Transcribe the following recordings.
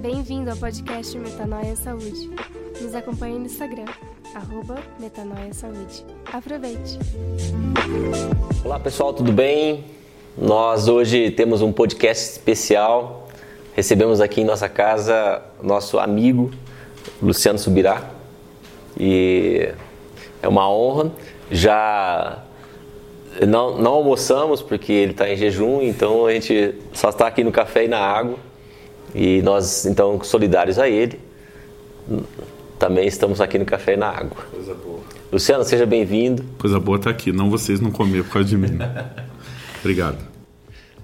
Bem-vindo ao podcast Metanoia Saúde. Nos acompanhe no Instagram, arroba Metanoia Saúde. Aproveite! Olá pessoal, tudo bem? Nós hoje temos um podcast especial. Recebemos aqui em nossa casa nosso amigo Luciano Subirá e é uma honra. Já não, não almoçamos porque ele está em jejum, então a gente só está aqui no café e na água. E nós, então, solidários a ele, também estamos aqui no café e na água. Coisa boa. Luciano, seja bem-vindo. Coisa boa tá aqui, não vocês não comer por causa de mim. Obrigado.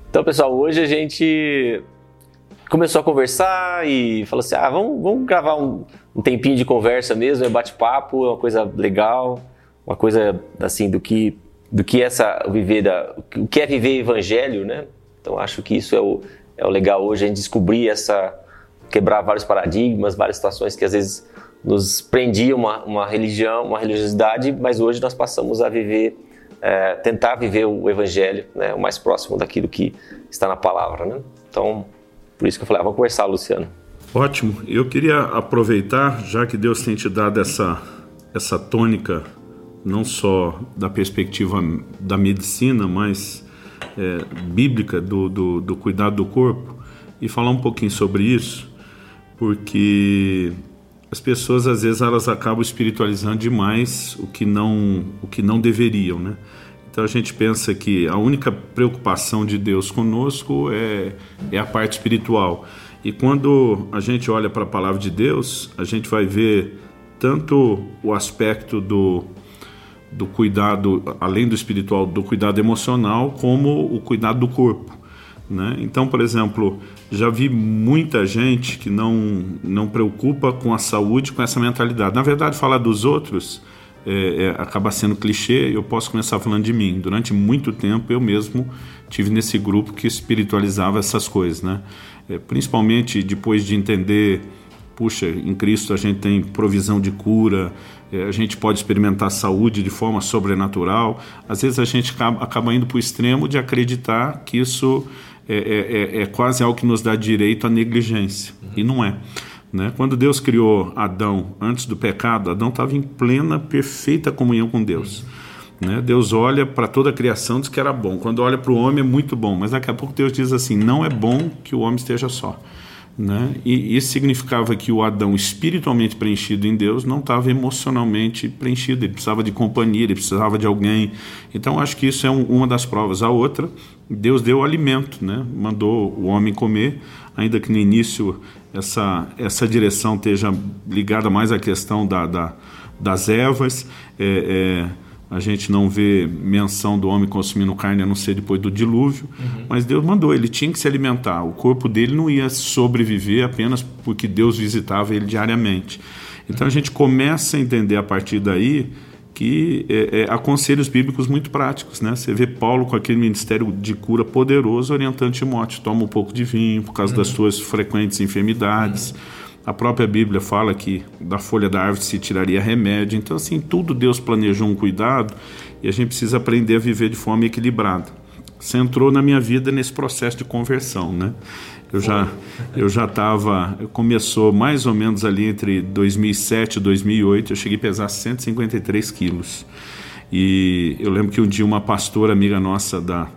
Então, pessoal, hoje a gente começou a conversar e falou assim: ah, vamos, vamos gravar um, um tempinho de conversa mesmo, é bate-papo, é uma coisa legal, uma coisa assim do que do que essa viver da, o que é viver evangelho, né? Então acho que isso é o, é o legal hoje a gente descobrir essa quebrar vários paradigmas, várias situações que às vezes nos prendiam uma, uma religião, uma religiosidade, mas hoje nós passamos a viver, é, tentar viver o evangelho, né, o mais próximo daquilo que está na palavra, né? Então por isso que eu falei, ah, vamos conversar, Luciano. Ótimo. Eu queria aproveitar, já que Deus tem te dado essa essa tônica não só da perspectiva da medicina, mas é, bíblica do, do, do, cuidado do corpo e falar um pouquinho sobre isso, porque as pessoas às vezes elas acabam espiritualizando demais o que não o que não deveriam, né? Então a gente pensa que a única preocupação de Deus conosco é, é a parte espiritual. E quando a gente olha para a palavra de Deus, a gente vai ver tanto o aspecto do do cuidado, além do espiritual, do cuidado emocional, como o cuidado do corpo. Né? Então, por exemplo, já vi muita gente que não, não preocupa com a saúde, com essa mentalidade. Na verdade, falar dos outros é, é, acaba sendo clichê. Eu posso começar falando de mim. Durante muito tempo, eu mesmo tive nesse grupo que espiritualizava essas coisas, né? É, principalmente depois de entender puxa, em Cristo a gente tem provisão de cura, a gente pode experimentar saúde de forma sobrenatural. Às vezes a gente acaba indo para o extremo de acreditar que isso é, é, é, é, quase algo que nos dá direito à negligência. Uhum. E não é. Né? Quando Deus criou Adão antes do pecado, Adão estava em plena, perfeita comunhão com Deus. Uhum. Né? Deus olha para toda a criação diz que era bom. Quando olha para o homem é muito bom, mas daqui a pouco Deus diz assim: não é bom que o homem esteja só. Né? E isso significava que o Adão, espiritualmente preenchido em Deus, não estava emocionalmente preenchido. Ele precisava de companhia, ele precisava de alguém. Então, acho que isso é um, uma das provas. A outra, Deus deu alimento, né? mandou o homem comer, ainda que no início essa, essa direção esteja ligada mais à questão da, da das ervas. É, é, a gente não vê menção do homem consumindo carne a não ser depois do dilúvio, uhum. mas Deus mandou, ele tinha que se alimentar. O corpo dele não ia sobreviver apenas porque Deus visitava ele diariamente. Então a gente começa a entender a partir daí que é, é, há conselhos bíblicos muito práticos, né? Você vê Paulo com aquele ministério de cura poderoso orientando Timóteo, toma um pouco de vinho por causa uhum. das suas frequentes enfermidades. Uhum a própria Bíblia fala que da folha da árvore se tiraria remédio. Então, assim, tudo Deus planejou um cuidado e a gente precisa aprender a viver de forma equilibrada. Você entrou na minha vida nesse processo de conversão, né? Eu já eu já estava, começou mais ou menos ali entre 2007 e 2008, eu cheguei a pesar 153 quilos. E eu lembro que um dia uma pastora amiga nossa da,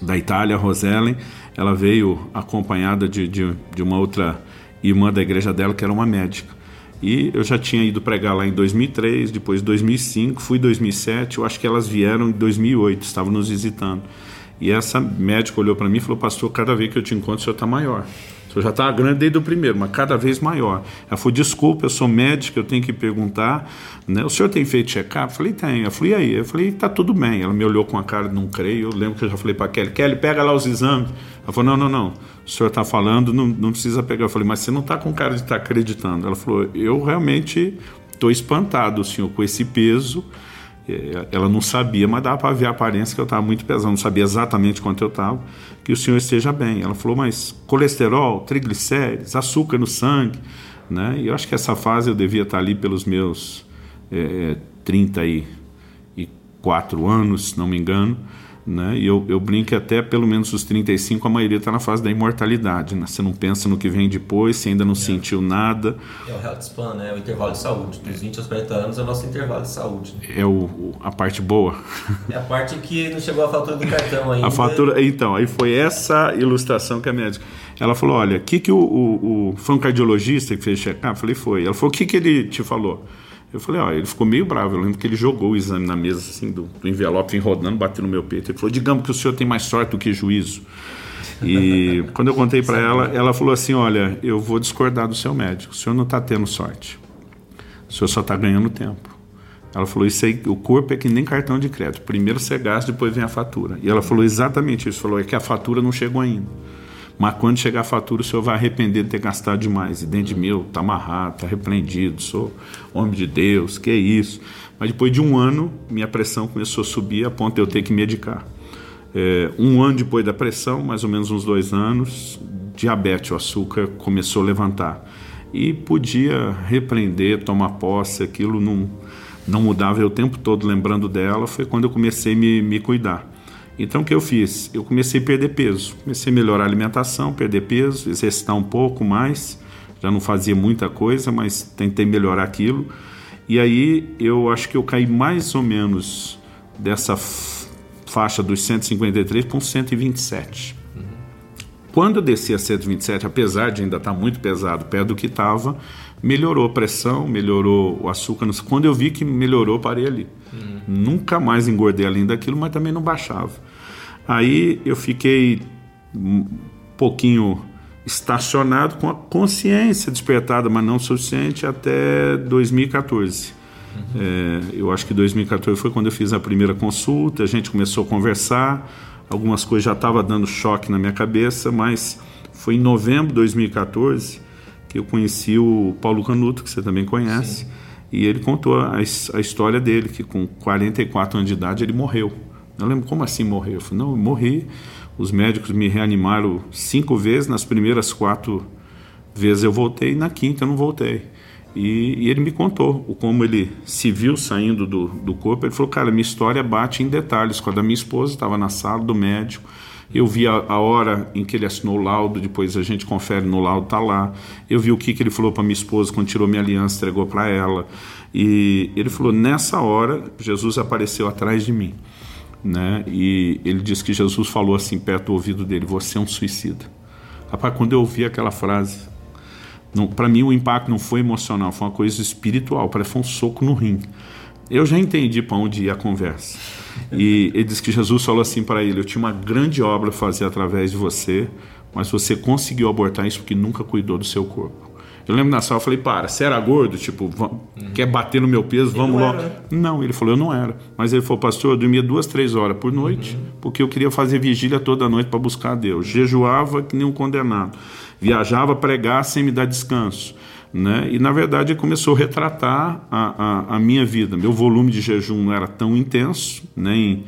da Itália, Rosellen, ela veio acompanhada de, de, de uma outra irmã da igreja dela, que era uma médica. E eu já tinha ido pregar lá em 2003, depois 2005, fui em 2007, eu acho que elas vieram em 2008, estavam nos visitando. E essa médica olhou para mim e falou: Pastor, cada vez que eu te encontro, o senhor está maior. Senhor já estava grande desde o primeiro, mas cada vez maior. Ela falou: Desculpa, eu sou médica, eu tenho que perguntar. Né? O senhor tem feito check-up? Eu falei: Tem. Eu falei: E aí? Eu falei: Tá tudo bem. Ela me olhou com a cara de não creio. Eu lembro que eu já falei para Kelly: Kelly, pega lá os exames. Ela falou: Não, não, não. O senhor está falando, não, não precisa pegar. Eu falei: Mas você não está com cara de estar tá acreditando. Ela falou: Eu realmente estou espantado, senhor, com esse peso. É, ela não sabia, mas dava para ver a aparência que eu estava muito pesado, não sabia exatamente quanto eu estava, que o senhor esteja bem. Ela falou, mas colesterol, triglicérides, açúcar no sangue, né? E eu acho que essa fase eu devia estar ali pelos meus é, 34 anos, se não me engano, Né? E eu, eu brinco que até pelo menos os 35 a maioria está na fase da imortalidade. Né? Você não pensa no que vem depois, você ainda não é. sentiu nada. É o health span, né? o intervalo de saúde. Dos 20 aos 40 anos é o nosso intervalo de saúde. É o, a parte boa. É a parte que não chegou a fatura do cartão ainda. A fatura, então, aí foi essa ilustração que a médica. Ela falou: olha, o que, que o, o, o, foi um cardiologista que fez check-up? Eu falei: foi. Ela falou: o que, que ele te falou? Eu falei, ó, ele ficou meio bravo. Eu lembro que ele jogou o exame na mesa, assim, do, do envelope, vem rodando, bateu no meu peito. Ele falou, digamos que o senhor tem mais sorte do que juízo. E quando eu contei para ela, ela falou assim: Olha, eu vou discordar do seu médico. O senhor não está tendo sorte. O senhor só está ganhando tempo. Ela falou: Isso aí, o corpo é que nem cartão de crédito. Primeiro você gasta, depois vem a fatura. E ela falou exatamente isso: falou, é que a fatura não chegou ainda. Mas quando chegar a fatura, o senhor vai arrepender de ter gastado demais. E dentro de mim, está amarrado, está repreendido, sou homem de Deus, que é isso. Mas depois de um ano, minha pressão começou a subir a ponto de eu ter que medicar. É, um ano depois da pressão, mais ou menos uns dois anos, diabetes, o açúcar começou a levantar. E podia repreender, tomar posse, aquilo não, não mudava eu o tempo todo lembrando dela. Foi quando eu comecei a me, me cuidar. Então o que eu fiz? Eu comecei a perder peso, comecei a melhorar a alimentação, perder peso, exercitar um pouco mais. Já não fazia muita coisa, mas tentei melhorar aquilo. E aí eu acho que eu caí mais ou menos dessa faixa dos 153 para um 127. Uhum. Quando eu desci a 127, apesar de ainda estar muito pesado, perto do que estava, melhorou a pressão, melhorou o açúcar. Quando eu vi que melhorou, parei ali. Nunca mais engordei além daquilo, mas também não baixava. Aí eu fiquei um pouquinho estacionado com a consciência despertada, mas não suficiente, até 2014. Uhum. É, eu acho que 2014 foi quando eu fiz a primeira consulta, a gente começou a conversar, algumas coisas já estavam dando choque na minha cabeça, mas foi em novembro de 2014 que eu conheci o Paulo Canuto, que você também conhece, Sim. E ele contou a, a, história dele, que com 44 anos de idade ele morreu. Eu lembro, como assim morreu? Eu falei, não, eu morri, os médicos me reanimaram cinco vezes, nas primeiras quatro vezes eu voltei, na quinta eu não voltei. E, e, ele me contou o como ele se viu saindo do, do corpo. Ele falou, cara, minha história bate em detalhes. Quando a minha esposa estava na sala do médico, eu vi a, a, hora em que ele assinou o laudo, depois a gente confere no laudo, tá lá. Eu vi o que, que ele falou para minha esposa quando tirou minha aliança, entregou para ela. E ele falou: nessa hora, Jesus apareceu atrás de mim. Né? E ele disse que Jesus falou assim perto do ouvido dele: Você é um suicida. Rapaz, quando eu ouvi aquela frase, para mim o impacto não foi emocional, foi uma coisa espiritual, parece um soco no rim. Eu já entendi para onde ia a conversa. E ele disse que Jesus falou assim para ele: Eu tinha uma grande obra a fazer através de você, mas você conseguiu abortar isso porque nunca cuidou do seu corpo. Eu lembro na sala, eu falei, para, você era gordo? Tipo, uhum. quer bater no meu peso? Ele vamos logo. Era. Não, ele falou, eu não era. Mas ele falou, pastor, eu dormia duas, três horas por noite, uhum. porque eu queria fazer vigília toda noite para buscar Deus. Jejuava que nem um condenado. Viajava pregar sem me dar descanso. Né? E na verdade começou a retratar a, a, a, minha vida. Meu volume de jejum não era tão intenso, nem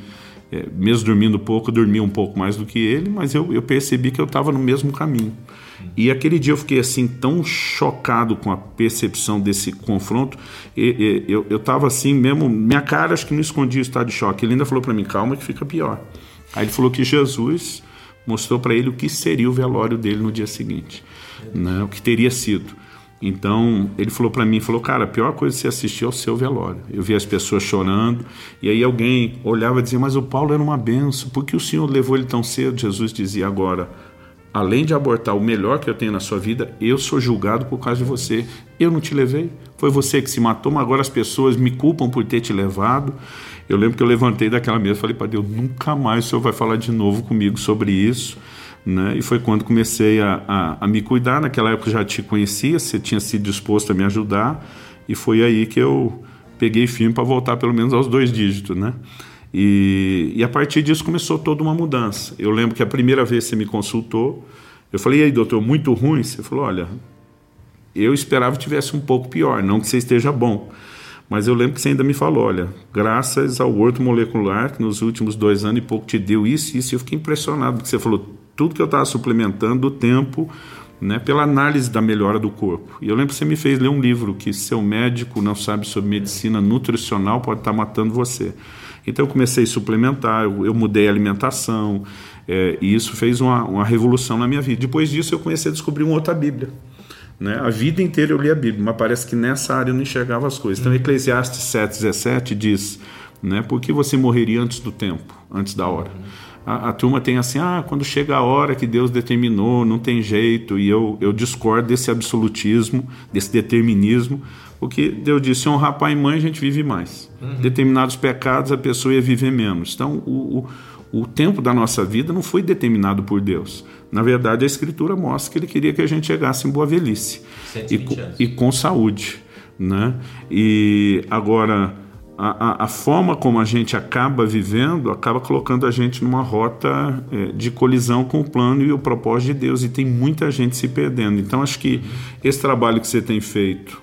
é, mesmo dormindo pouco, eu dormia um pouco mais do que ele, mas eu, eu percebi que eu estava no mesmo caminho. E aquele dia eu fiquei assim tão chocado com a percepção desse confronto. E, e, eu estava assim mesmo, minha cara acho que não escondia o estado de choque. Ele ainda falou para mim, calma que fica pior. Aí ele falou que Jesus mostrou para ele o que seria o velório dele no dia seguinte, né? o que teria sido. Então ele falou para mim, falou, cara, a pior coisa que você assistir é o seu velório. Eu vi as pessoas chorando e aí alguém olhava e dizia, mas o Paulo era uma benção, por que o Senhor levou ele tão cedo? Jesus dizia agora, além de abortar o melhor que eu tenho na sua vida, eu sou julgado por causa de você. Eu não te levei, foi você que se matou, mas agora as pessoas me culpam por ter te levado. Eu lembro que eu levantei daquela mesa e falei para Deus, nunca mais o Senhor vai falar de novo comigo sobre isso. Né? E foi quando comecei a, a, a, me cuidar. Naquela época eu já te conhecia, você tinha sido disposto a me ajudar, e foi aí que eu peguei firme para voltar pelo menos aos dois dígitos. Né? E, e a partir disso começou toda uma mudança. Eu lembro que a primeira vez que você me consultou, eu falei, e aí, doutor, muito ruim? Você falou, olha, eu esperava que tivesse um pouco pior, não que você esteja bom. Mas eu lembro que você ainda me falou, olha, graças ao orto molecular, que nos últimos dois anos e pouco te deu isso e isso, eu fiquei impressionado, porque você falou, tudo que eu estava suplementando, o tempo né, pela análise da melhora do corpo. E eu lembro que você me fez ler um livro que seu médico não sabe sobre medicina nutricional pode estar matando você. Então eu comecei a suplementar, eu, eu mudei a alimentação, é, e isso fez uma, uma revolução na minha vida. Depois disso eu comecei a descobrir uma outra Bíblia. Né? A vida inteira eu li a Bíblia, mas parece que nessa área eu não enxergava as coisas. Então Eclesiastes 7,17 diz, né, por que você morreria antes do tempo, antes da hora? A, a, turma tem assim, ah, quando chega a hora que Deus determinou, não tem jeito, e eu, eu discordo desse absolutismo, desse determinismo, porque Deus disse, honrar pai e mãe a gente vive mais. Uhum. Determinados pecados a pessoa ia viver menos. Então, o, o, o tempo da nossa vida não foi determinado por Deus. Na verdade, a Escritura mostra que Ele queria que a gente chegasse em boa velhice e, e com saúde. Né? E agora a, a, a, forma como a gente acaba vivendo acaba colocando a gente numa rota é, de colisão com o plano e o propósito de Deus, e tem muita gente se perdendo. Então, acho que esse trabalho que você tem feito,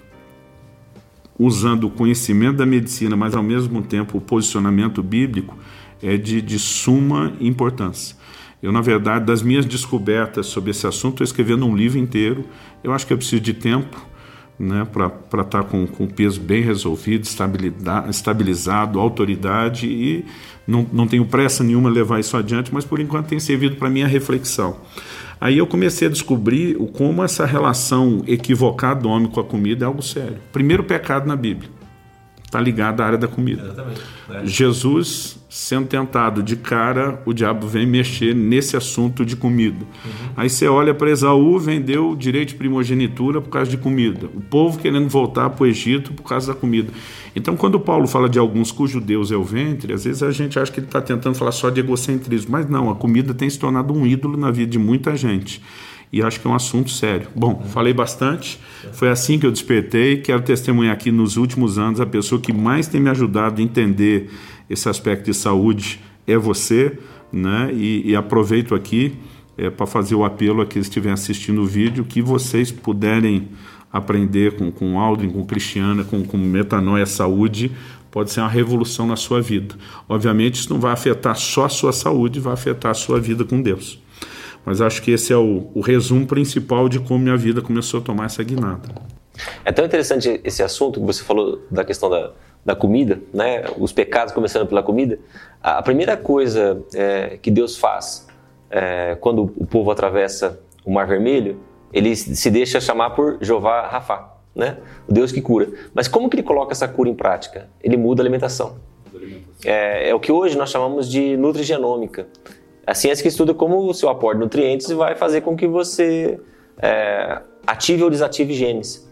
usando o conhecimento da medicina, mas ao mesmo tempo o posicionamento bíblico, é de, de suma importância. Eu, na verdade, das minhas descobertas sobre esse assunto, estou escrevendo um livro inteiro. Eu acho que eu preciso de tempo né, para estar tá com, com o peso bem resolvido, estabilizado, autoridade e não, não tenho pressa nenhuma levar isso adiante, mas por enquanto tem servido para minha reflexão. Aí eu comecei a descobrir como essa relação equivocada do homem com a comida é algo sério. Primeiro pecado na Bíblia está ligado à área da comida. Exatamente. É. Jesus sendo tentado de cara, o diabo vem mexer nesse assunto de comida. Uhum. Aí você olha para Esaú, vendeu o direito de primogenitura por causa de comida. O povo querendo voltar para o Egito por causa da comida. Então, quando Paulo fala de alguns cujo Deus é o ventre, às vezes a gente acha que ele está tentando falar só de egocentrismo. Mas não, a comida tem se tornado um ídolo na vida de muita gente e acho que é um assunto sério. Bom, falei bastante, foi assim que eu despertei. Quero testemunhar aqui nos últimos anos a pessoa que mais tem me ajudado a entender esse aspecto de saúde é você, né? E, e aproveito aqui é, para fazer o apelo a quem estiver assistindo o vídeo que vocês puderem aprender com, com Aldrin, com Cristiana, com, com Metanoia Saúde, pode ser uma revolução na sua vida. Obviamente, isso não vai afetar só a sua saúde, vai afetar a sua vida com Deus. Mas acho que esse é o, o resumo principal de como minha vida começou a tomar essa guinada. É tão interessante esse assunto que você falou da questão da, da comida, né? os pecados começando pela comida. A primeira coisa é, que Deus faz é, quando o povo atravessa o Mar Vermelho, ele se deixa chamar por Jeová Rafá, né? o Deus que cura. Mas como que ele coloca essa cura em prática? Ele muda a alimentação. É, é o que hoje nós chamamos de nutrigenômica. A ciência que estuda como o seu aporte de nutrientes vai fazer com que você é, ative ou desative genes.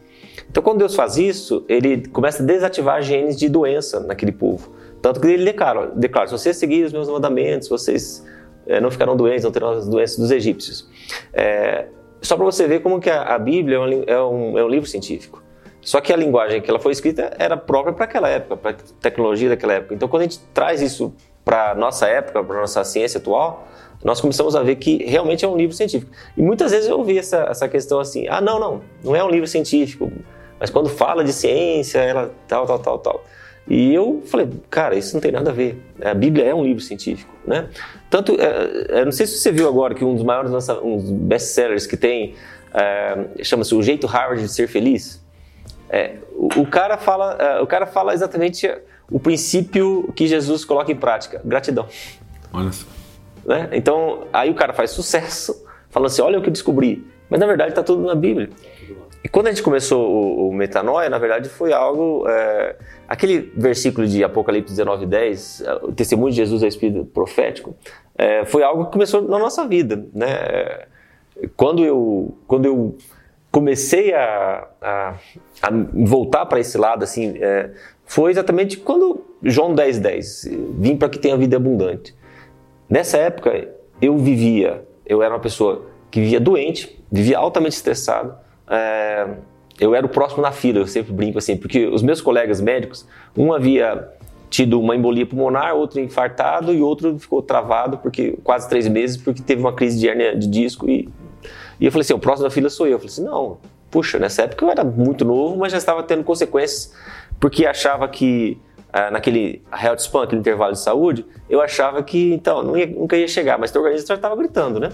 Então, quando Deus faz isso, ele começa a desativar genes de doença naquele povo. Tanto que ele declara, declara se vocês seguirem os meus mandamentos, vocês é, não ficarão doentes, não terão as doenças dos egípcios. É, só para você ver como que a, a Bíblia é um, é um, livro científico. Só que a linguagem que ela foi escrita era própria para aquela época, para a tecnologia daquela época. Então, quando a gente traz isso para nossa época, para nossa ciência atual, nós começamos a ver que realmente é um livro científico. E muitas vezes eu ouvi essa, essa questão assim: ah, não, não, não é um livro científico, mas quando fala de ciência, ela tal, tal, tal, tal. E eu falei, cara, isso não tem nada a ver. A Bíblia é um livro científico, né? Tanto, é, é, não sei se você viu agora que um dos maiores um best-sellers que tem é, chama-se O Jeito Harvard de Ser Feliz. O, o, cara fala, o cara fala exatamente o princípio que Jesus coloca em prática: gratidão. Olha só. Né? Então, aí o cara faz sucesso, falando assim: olha o que eu descobri. Mas na verdade está tudo na Bíblia. E quando a gente começou o, o Metanoia, na verdade foi algo. É, aquele versículo de Apocalipse 19, 10, é, o testemunho de Jesus é espírito profético, é, foi algo que começou na nossa vida. Né? Quando, eu, quando eu comecei a, a, a voltar para esse lado, assim, é, foi exatamente quando João 10, 10, vim para que tenha vida abundante. Nessa época, eu vivia, eu era uma pessoa que vivia doente, vivia altamente estressado, é, eu era o próximo na fila, eu sempre brinco assim, porque os meus colegas médicos, um havia tido uma embolia pulmonar, outro infartado e outro ficou travado porque quase três meses porque teve uma crise de hernia de disco e, e eu falei assim, o próximo da fila sou eu. Eu falei assim, não, puxa, nessa época eu era muito novo, mas já estava tendo consequências porque achava que ah, naquele health span, aquele intervalo de saúde, eu achava que então não ia, nunca ia chegar, mas teu organismo já estava gritando, né?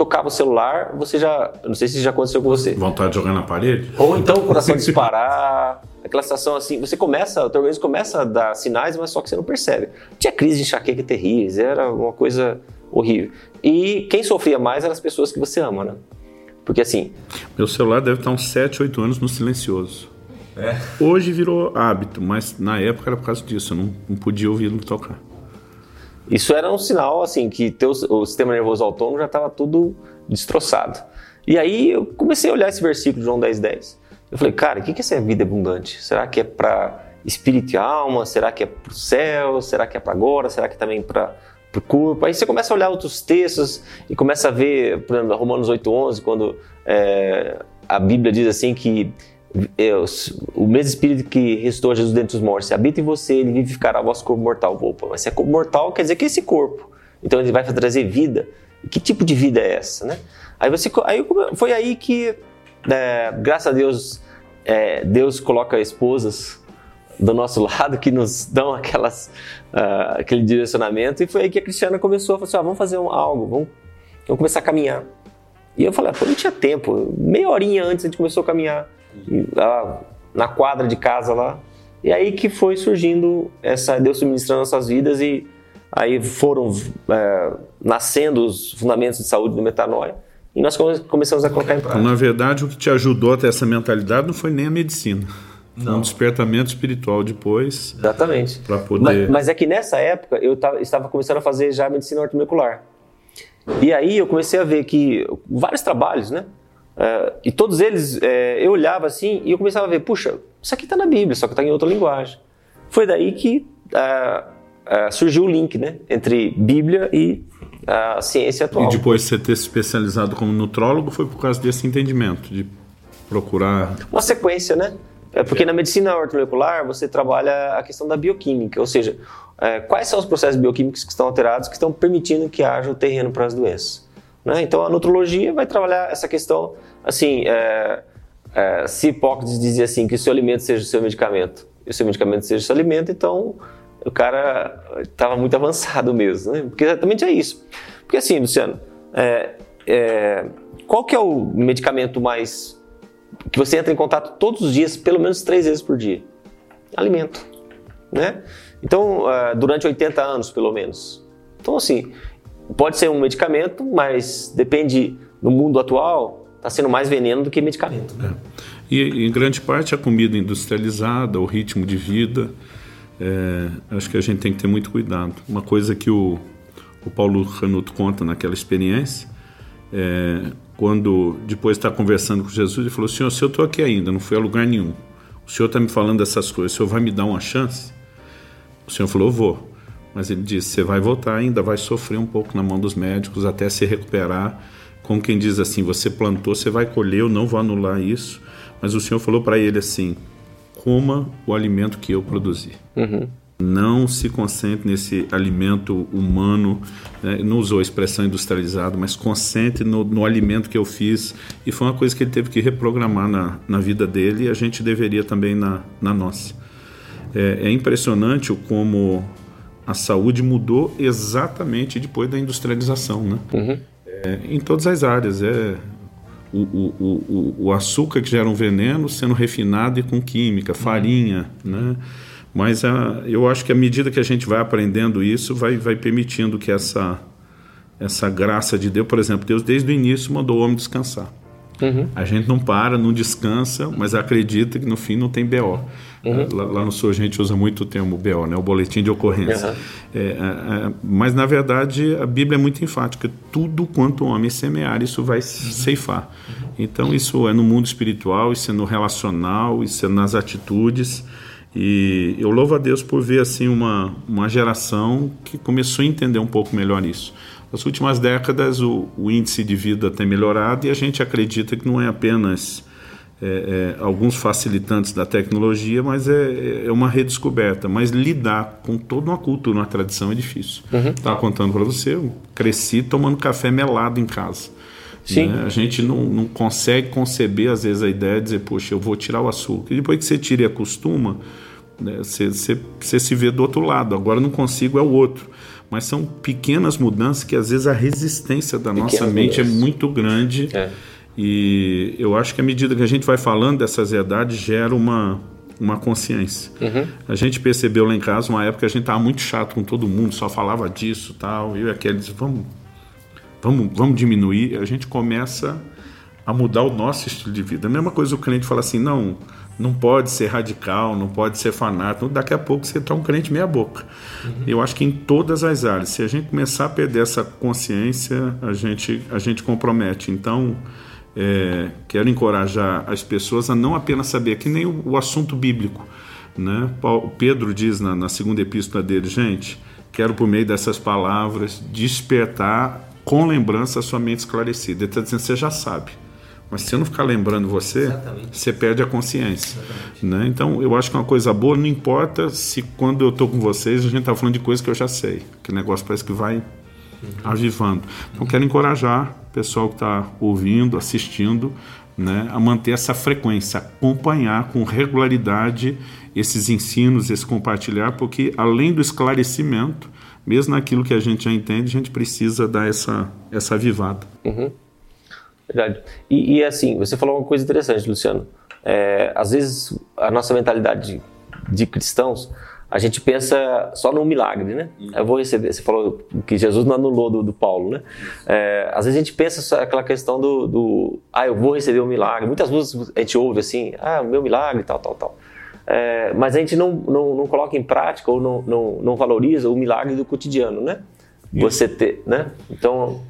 tocava o celular, você já. Não sei se já aconteceu com você. Vontade de jogar na parede? Ou então o coração disparar. Aquela situação assim, você começa, o teu organismo começa a dar sinais, mas só que você não percebe. Tinha crise de enxaqueca terríveis, era uma coisa horrível. E quem sofria mais eram as pessoas que você ama, né? Porque assim. Meu celular deve estar uns 7, 8 anos no silencioso. É. Hoje virou hábito, mas na época era por causa disso, eu não, não podia ouvi-lo tocar. Isso era um sinal assim que teu, o sistema nervoso autônomo já estava tudo destroçado. E aí eu comecei a olhar esse versículo de João 10:10. 10. Eu falei, cara, o que é essa vida abundante? Será que é para espírito e alma? Será que é para o céu? Será que é para agora? Será que é também para o corpo? Aí você começa a olhar outros textos e começa a ver, por exemplo, Romanos 8:11, quando é, a Bíblia diz assim que o mesmo Espírito que restou Jesus dentre os mortos, se habita em você, ele vivificará o vosso corpo mortal. Opa, mas se é corpo mortal, quer dizer que é esse corpo. Então ele vai trazer vida. E que tipo de vida é essa, né? Aí, você, aí foi aí que, é, graças a Deus, é, Deus coloca esposas do nosso lado que nos dão aquelas, uh, aquele direcionamento. E foi aí que a Cristiana começou a falar assim: ah, vamos fazer um, algo, vamos, vamos começar a caminhar. E eu falei: ah, pô, não tinha tempo. Meia horinha antes a gente começou a caminhar lá, na quadra de casa lá. E aí que foi surgindo essa Deus suministrando nossas vidas e aí foram é, nascendo os fundamentos de saúde do metanoia e nós começamos a colocar em prática. Na verdade, o que te ajudou a ter essa mentalidade não foi nem a medicina. Foi um despertamento espiritual depois. Exatamente. Para poder. Mas, mas, é que nessa época eu tava, estava começando a fazer já medicina ortomolecular. E aí eu comecei a ver que vários trabalhos, né? Uh, e todos eles, uh, eu olhava assim e eu começava a ver, puxa, isso aqui está na Bíblia, só que está em outra linguagem. Foi daí que uh, surgiu o link né, entre Bíblia e a ciência atual. E depois de você ter se especializado como nutrólogo, foi por causa desse entendimento, de procurar... Uma sequência, né? É porque na medicina ortomolecular você trabalha a questão da bioquímica, ou seja, quais são os processos bioquímicos que estão alterados que estão permitindo que haja o terreno para as doenças. Né? Então a nutrologia vai trabalhar essa questão, assim, é, é, se Hipócrates dizia assim que o seu alimento seja o seu medicamento e o seu medicamento seja o seu alimento, então o cara estava muito avançado mesmo, né? porque exatamente é isso. Porque assim, Luciano, é, é, qual que é o medicamento mais que você entra em contato todos os dias, pelo menos três vezes por dia? Alimento, né? Então, uh, durante 80 anos, pelo menos. Então, assim, Pode ser um medicamento, mas depende no mundo atual, está sendo mais veneno do que medicamento. É. E em grande parte a comida industrializada, o ritmo de vida, é, acho que a gente tem que ter muito cuidado. Uma coisa que o, o Paulo Ranuto conta naquela experiência, é, quando depois está conversando com Jesus, ele falou: Senhor, se eu estou aqui ainda, não fui a lugar nenhum, o Senhor está me falando dessas coisas, o Senhor vai me dar uma chance? O Senhor falou: Vou. Mas ele disse: você vai voltar ainda, vai sofrer um pouco na mão dos médicos até se recuperar. Como quem diz assim: você plantou, você vai colher, eu não vou anular isso. Mas o Senhor falou para ele assim: coma o alimento que eu produzi. Uhum. Não se concentre nesse alimento humano, né? não usou a expressão industrializado, mas concentre no, no, alimento que eu fiz. E foi uma coisa que ele teve que reprogramar na, na vida dele e a gente deveria também na, na nossa. É, é impressionante o como a saúde mudou exatamente depois da industrialização, né? Uhum. É, em todas as áreas. É o, o, o, o, açúcar que gera um veneno sendo refinado e com química, farinha, né? Mas a, eu acho que à medida que a gente vai aprendendo isso, vai, vai permitindo que essa, essa graça de Deus, por exemplo, Deus desde o início mandou o homem descansar. Uhum. A gente não para, não descansa, mas acredita que no fim não tem BO. Uhum. Lá, lá, no Sul a gente usa muito o termo BO, né? o boletim de ocorrência. Uhum. É, é, é, mas na verdade a Bíblia é muito enfática: tudo quanto o homem semear, isso vai uhum. ceifar. Então isso é no mundo espiritual, isso é no relacional, isso é nas atitudes. E eu louvo a Deus por ver assim uma, uma geração que começou a entender um pouco melhor isso. Nas últimas décadas, o, o índice de vida tem melhorado e a gente acredita que não é apenas é, é, alguns facilitantes da tecnologia, mas é, é, uma redescoberta. Mas lidar com toda uma cultura, uma tradição é difícil. Uhum. Estava contando para você, eu cresci tomando café melado em casa. Sim. Né? A gente não, não consegue conceber, às vezes, a ideia de dizer, poxa, eu vou tirar o açúcar. E depois que você tira e acostuma, né, você se vê do outro lado. Agora não consigo, é o outro. mas são pequenas mudanças que às vezes a resistência da pequenas nossa mente é mudanças. é muito grande. É. E eu acho que à medida que a gente vai falando dessas verdades, gera uma, uma consciência. Uhum. A gente percebeu lá em casa uma época que a gente estava muito chato com todo mundo, só falava disso tal. Eu e aqueles, vamos, vamos, vamos diminuir. A gente começa a mudar o nosso estilo de vida. A mesma coisa o cliente fala assim, não, não pode ser radical, não pode ser fanático. Daqui a pouco você está um crente meia boca. Uhum. Eu acho que em todas as áreas, se a gente começar a perder essa consciência, a gente, a gente compromete. Então, é, quero encorajar as pessoas a não apenas saber, que nem o, o assunto bíblico. Né? Paulo, Pedro diz na, na segunda epístola dele, gente, quero por meio dessas palavras despertar com lembrança a sua mente esclarecida. Ele está dizendo, você já sabe. Mas se eu não ficar lembrando você, Exatamente. você perde a consciência. Né? Então, eu acho que é uma coisa boa, não importa se quando eu estou com vocês, a gente está falando de coisas que eu já sei. Que negócio parece que vai uhum. avivando. Então, quero encorajar o pessoal que está ouvindo, assistindo, né, a manter essa frequência, acompanhar com regularidade esses ensinos, esse compartilhar, porque além do esclarecimento, mesmo naquilo que a gente já entende, a gente precisa dar essa, essa avivada. Uhum. Verdade. E, e, assim, você falou uma coisa interessante, Luciano. É, às vezes, a nossa mentalidade de, de, cristãos, a gente pensa só no milagre, né? Uhum. Eu vou receber. Você falou que Jesus não anulou do, do Paulo, né? É, às vezes a gente pensa só aquela questão do, do, ah, eu vou receber o um milagre. Muitas vezes a gente ouve assim, ah, o meu milagre, tal, tal, tal. É, mas a gente não, não, não coloca em prática ou não, não, não valoriza o milagre do cotidiano, né? Você ter, né? Então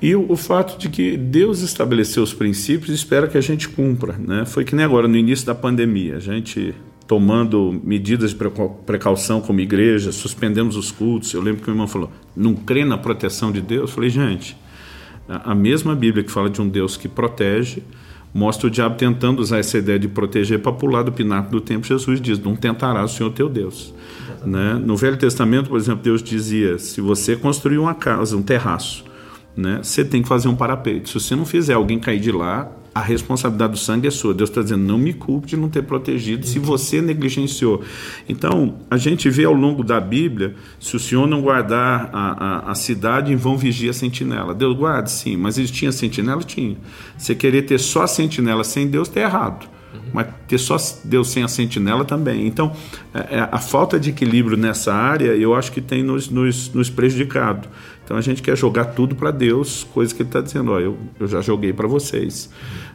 e o, o, fato de que Deus estabeleceu os princípios e espera que a gente cumpra. Né? Foi que nem agora, no início da pandemia, a gente tomando medidas de precaução como igreja, suspendemos os cultos. Eu lembro que o irmão falou, não crê na proteção de Deus? Eu falei, gente, a mesma Bíblia que fala de um Deus que protege, mostra o diabo tentando usar essa ideia de proteger para pular do pináculo do tempo. Jesus diz, não tentará o Senhor teu Deus. Né? No Velho Testamento, por exemplo, Deus dizia, se você construir uma casa, um terraço, né, você tem que fazer um parapeito. Se você não fizer alguém cair de lá, a responsabilidade do sangue é sua. Deus está dizendo, não me culpe de não ter protegido se você negligenciou. Então, a gente vê ao longo da Bíblia, se o Senhor não guardar a, a, a cidade, vão vigia a sentinela. Deus guarda, sim, mas ele tinha sentinela? Tinha. Você querer ter só a sentinela sem Deus, está errado mas ter só Deus sem a sentinela também. Então, é, é, a falta de equilíbrio nessa área, eu acho que tem nos, nos, nos prejudicado. Então, a gente quer jogar tudo para Deus, coisa que Ele está dizendo, ó, eu, eu já joguei para vocês.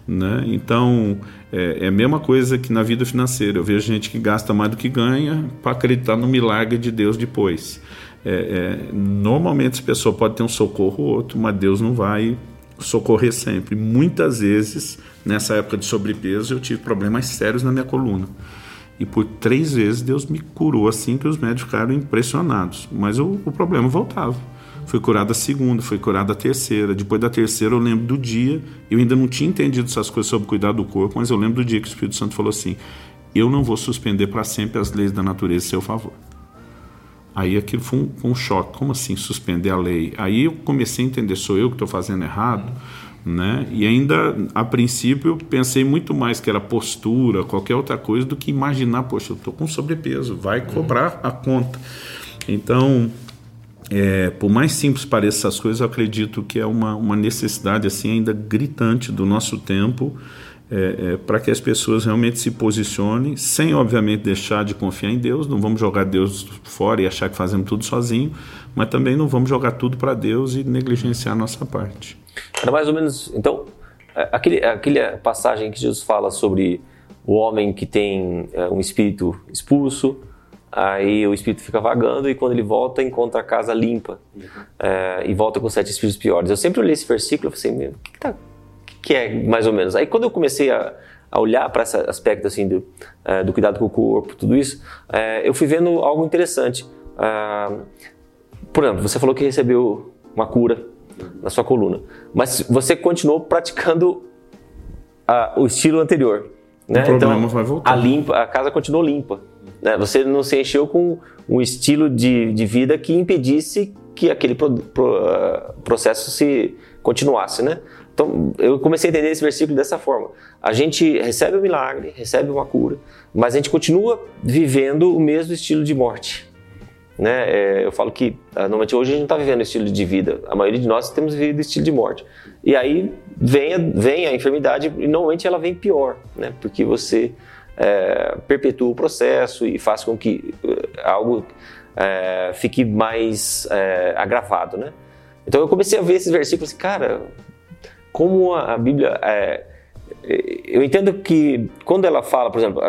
Né? Então, é, é, a mesma coisa que na vida financeira. Eu vejo gente que gasta mais do que ganha para acreditar no milagre de Deus depois. É, é, normalmente, a pessoa pode ter um socorro ou outro, mas Deus não vai socorrer sempre. Muitas vezes, nessa época de sobrepeso, eu tive problemas sérios na minha coluna. E por três vezes Deus me curou assim que os médicos ficaram impressionados. Mas o, o problema voltava. Fui curado a segunda, fui curado a terceira. Depois da terceira, eu lembro do dia. Eu ainda não tinha entendido essas coisas sobre cuidar do corpo, mas eu lembro do dia que o Espírito Santo falou assim: Eu não vou suspender para sempre as leis da natureza a seu favor. Aí aquilo foi um, um, choque. Como assim suspender a lei? Aí eu comecei a entender, sou eu que estou fazendo errado? Né? E ainda, a princípio, pensei muito mais que era postura, qualquer outra coisa, do que imaginar, poxa, eu estou com sobrepeso, vai cobrar a conta. Então, é, por mais simples pareça essas coisas, eu acredito que é uma, uma necessidade assim ainda gritante do nosso tempo é, é, para que as pessoas realmente se posicionem, sem obviamente deixar de confiar em Deus. Não vamos jogar Deus fora e achar que fazemos tudo sozinho, mas também não vamos jogar tudo para Deus e negligenciar a nossa parte. Era mais ou menos. Então, é, aquele, aquele passagem que Jesus fala sobre o homem que tem é, um espírito expulso, aí o espírito fica vagando e quando ele volta encontra a casa limpa uhum. é, e volta com sete espíritos piores. Eu sempre olhei esse versículo e falei, o que, está que é mais ou menos? Aí quando eu comecei a, a olhar para esse aspecto assim do, uh, do, cuidado com o corpo, tudo isso, uh, eu fui vendo algo interessante. Uh, por exemplo, você falou que recebeu uma cura na sua coluna, mas você continuou praticando o estilo anterior. Né? O então, vai voltar. A, limpa, a casa continuou limpa. Né? Você não se encheu com um estilo de, de vida que impedisse que aquele pro, pro, processo se continuasse, né? Então, eu comecei a entender esse versículo dessa forma. A gente recebe o milagre, recebe uma cura, mas a gente continua vivendo o mesmo estilo de morte. Né? É, eu falo que ah, normalmente hoje a gente não está vivendo estilo de vida, a maioria de nós temos vivido estilo de morte. E aí vem a, vem a enfermidade e normalmente ela vem pior, né? porque você é, perpetua o processo e faz com que uh, algo é, fique mais é, agravado. Né? Então eu comecei a ver esses versículos assim, cara, como a, Bíblia. É, eu entendo que quando ela fala, por exemplo,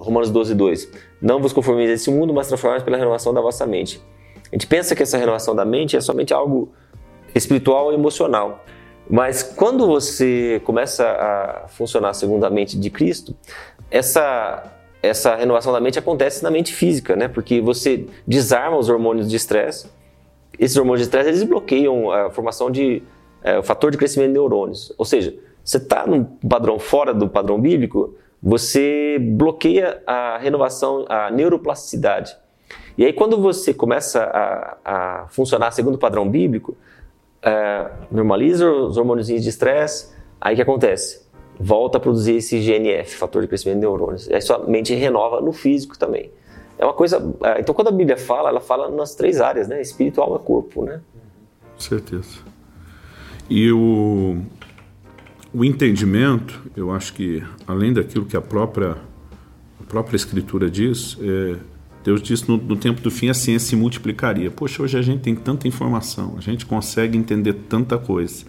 Romanos 12, 2, não vos conformeis a esse mundo, mas transformados pela renovação da vossa mente. A gente pensa que essa renovação da mente é somente algo espiritual e emocional. Mas quando você começa a funcionar segundo a mente de Cristo, essa, essa renovação da mente acontece na mente física, né? Porque você desarma os hormônios de estresse. Esses hormônios de estresse eles bloqueiam a formação de é, o fator de crescimento de neurônios. Ou seja, você está num padrão fora do padrão bíblico, você bloqueia a renovação, a neuroplasticidade. E aí, quando você começa a, a funcionar segundo o padrão bíblico, é, normaliza os hormônios de estresse, aí o que acontece? Volta a produzir esse GNF, fator de crescimento de neurônios. Aí sua mente renova no físico também. É uma coisa. É, então, quando a Bíblia fala, ela fala nas três áreas, né? Espiritual corpo, né? Certeza. E o, o entendimento, eu acho que além daquilo que a própria, a própria Escritura diz, é, Deus disse no, no, tempo do fim a ciência se multiplicaria. Poxa, hoje a gente tem tanta informação, a gente consegue entender tanta coisa,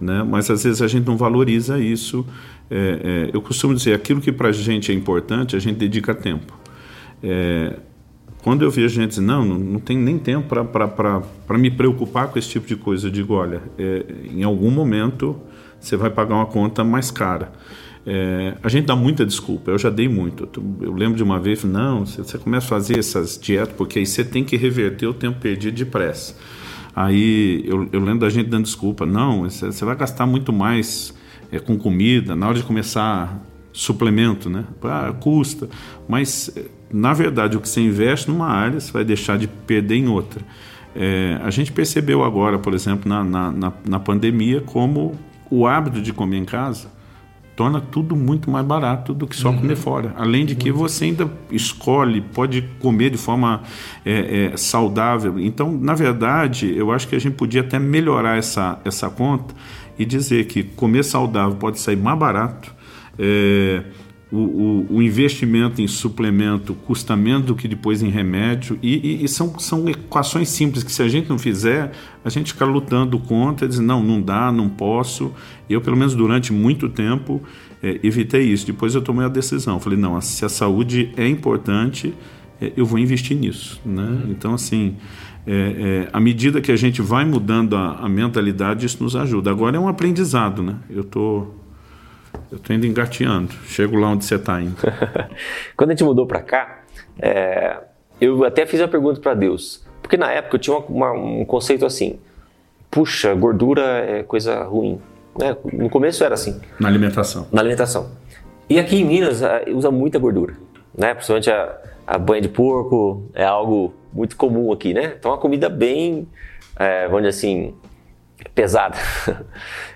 né? mas às vezes a gente não valoriza isso. É, é, eu costumo dizer, aquilo que para a gente é importante, a gente dedica tempo. É, quando eu vejo gente dizer, não, não, não tem nem tempo para me preocupar com esse tipo de coisa, eu digo, olha, é, em algum momento você vai pagar uma conta mais cara. É, a gente dá muita desculpa, eu já dei muito. Eu lembro de uma vez, não, você começa a fazer essas dietas, porque aí você tem que reverter o tempo perdido depressa. Aí eu, eu lembro da gente dando desculpa, não, você vai gastar muito mais é, com comida, na hora de começar suplemento, né? Ah, custa. Mas, na verdade, o que você investe numa área, você vai deixar de perder em outra. É, a gente percebeu agora, por exemplo, na, na, na, na pandemia, como o hábito de comer em casa torna tudo muito mais barato do que só uhum. comer fora. Além de que você ainda escolhe, pode comer de forma é, é, saudável. Então, na verdade, eu acho que a gente podia até melhorar essa, essa conta e dizer que comer saudável pode sair mais barato. É, o, o, investimento em suplemento custa menos do que depois em remédio, e, e, e, são, são equações simples que, se a gente não fizer, a gente fica lutando contra, diz, não, não dá, não posso. Eu, pelo menos durante muito tempo, é, evitei isso. Depois eu tomei a decisão, falei, não, se a saúde é importante, é, eu vou investir nisso. Né? Então, assim, é, é, à medida que a gente vai mudando a, a mentalidade, isso nos ajuda. Agora é um aprendizado, né? Eu estou. Eu tô indo engateando. Chego lá onde você está indo. Quando a gente mudou para cá, é, eu até fiz a pergunta para Deus. Porque na época eu tinha uma, uma, um conceito assim: puxa, gordura é coisa ruim. Né? No começo era assim. Na alimentação. Na alimentação. E aqui em Minas usa muita gordura. Né? Principalmente a, a banha de porco é algo muito comum aqui, né? Então, é uma comida bem, é, vamos dizer assim, pesada.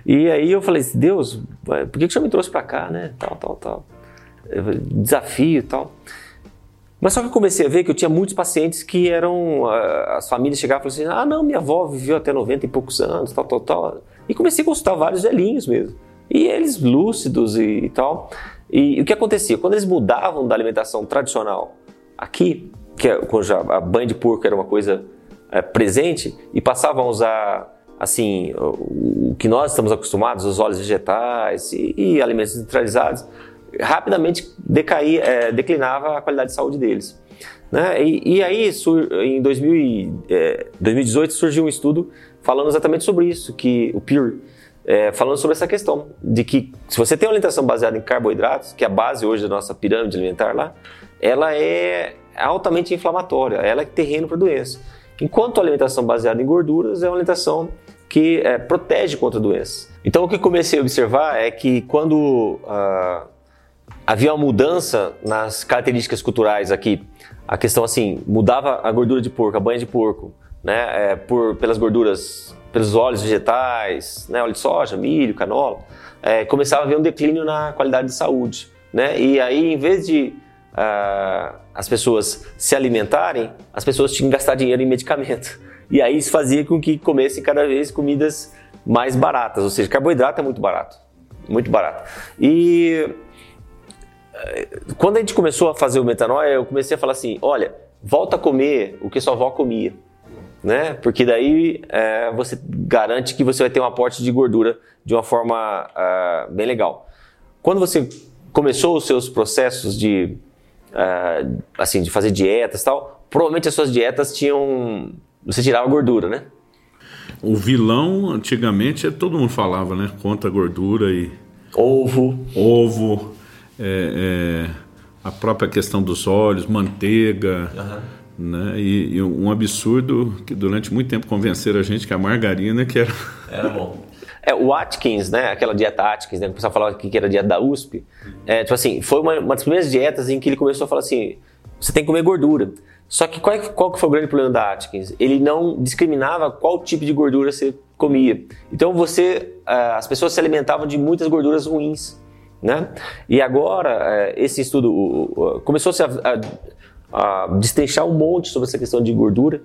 E aí eu falei assim, Deus, por que, que o Senhor me trouxe para cá, né? Tal, tal, tal. Desafio tal. Mas só que eu comecei a ver que eu tinha muitos pacientes que eram. Ah, as famílias chegavam e falavam assim: ah, não, minha avó viveu até 90 e poucos anos, tal, tal, tal. E comecei a consultar vários velhinhos mesmo. E eles lúcidos e, e tal. E, e, o que acontecia? Quando eles mudavam da alimentação tradicional aqui, que é, quando já a banha de porco era uma coisa é, presente, e passavam a usar assim, o, que nós estamos acostumados, os óleos vegetais e, e alimentos industrializados, rapidamente decaía, é, declinava a qualidade de saúde deles. Né? E, e, aí, em 2000, é, 2018, surgiu um estudo falando exatamente sobre isso, que o Peer, é, falando sobre essa questão, de que se você tem uma alimentação baseada em carboidratos, que é a base hoje da nossa pirâmide alimentar lá, ela é altamente inflamatória, ela é terreno para doença. Enquanto a alimentação baseada em gorduras é uma alimentação que é, protege contra doenças. Então o que comecei a observar é que quando ah, havia uma mudança nas características culturais aqui, a questão assim, mudava a gordura de porco, a banha de porco, né, é, por, pelas gorduras, pelos óleos vegetais, né, óleo de soja, milho, canola, é, começava a haver um declínio na qualidade de saúde. Né? E aí, em vez de uh, as pessoas se alimentarem, as pessoas tinham que gastar dinheiro em medicamento. E aí isso fazia com que comessem cada vez comidas mais baratas, ou seja, carboidrato é muito barato, muito barato. E eh, quando a gente começou a fazer o metanoia, eu comecei a falar assim, olha, volta a comer o que sua avó comia, né? Porque daí é, você garante que você vai ter um aporte de gordura de uma forma uh, bem legal. Quando você começou os seus processos de uh, assim de fazer dietas tal, provavelmente as suas dietas tinham você tirava gordura, né? O vilão antigamente todo mundo falava, né? Conta gordura e ovo, ovo, é, é, a própria questão dos óleos, manteiga. Uhum. Né? E, e, um absurdo que durante muito tempo convenceram a gente que a margarina que era... Era bom. É, o Atkins, né, aquela dieta Atkins, né, que o pessoal falava que era dieta da USP, é, tipo assim, foi uma, uma das primeiras dietas em que ele começou a falar assim, você tem que comer gordura. Só que qual, qual que foi o grande problema da Atkins? Ele não discriminava qual tipo de gordura você comia. Então você, é, as pessoas se alimentavam de muitas gorduras ruins, né? E agora é, esse estudo começou-se a, a a destrinchar um monte sobre essa questão de gordura.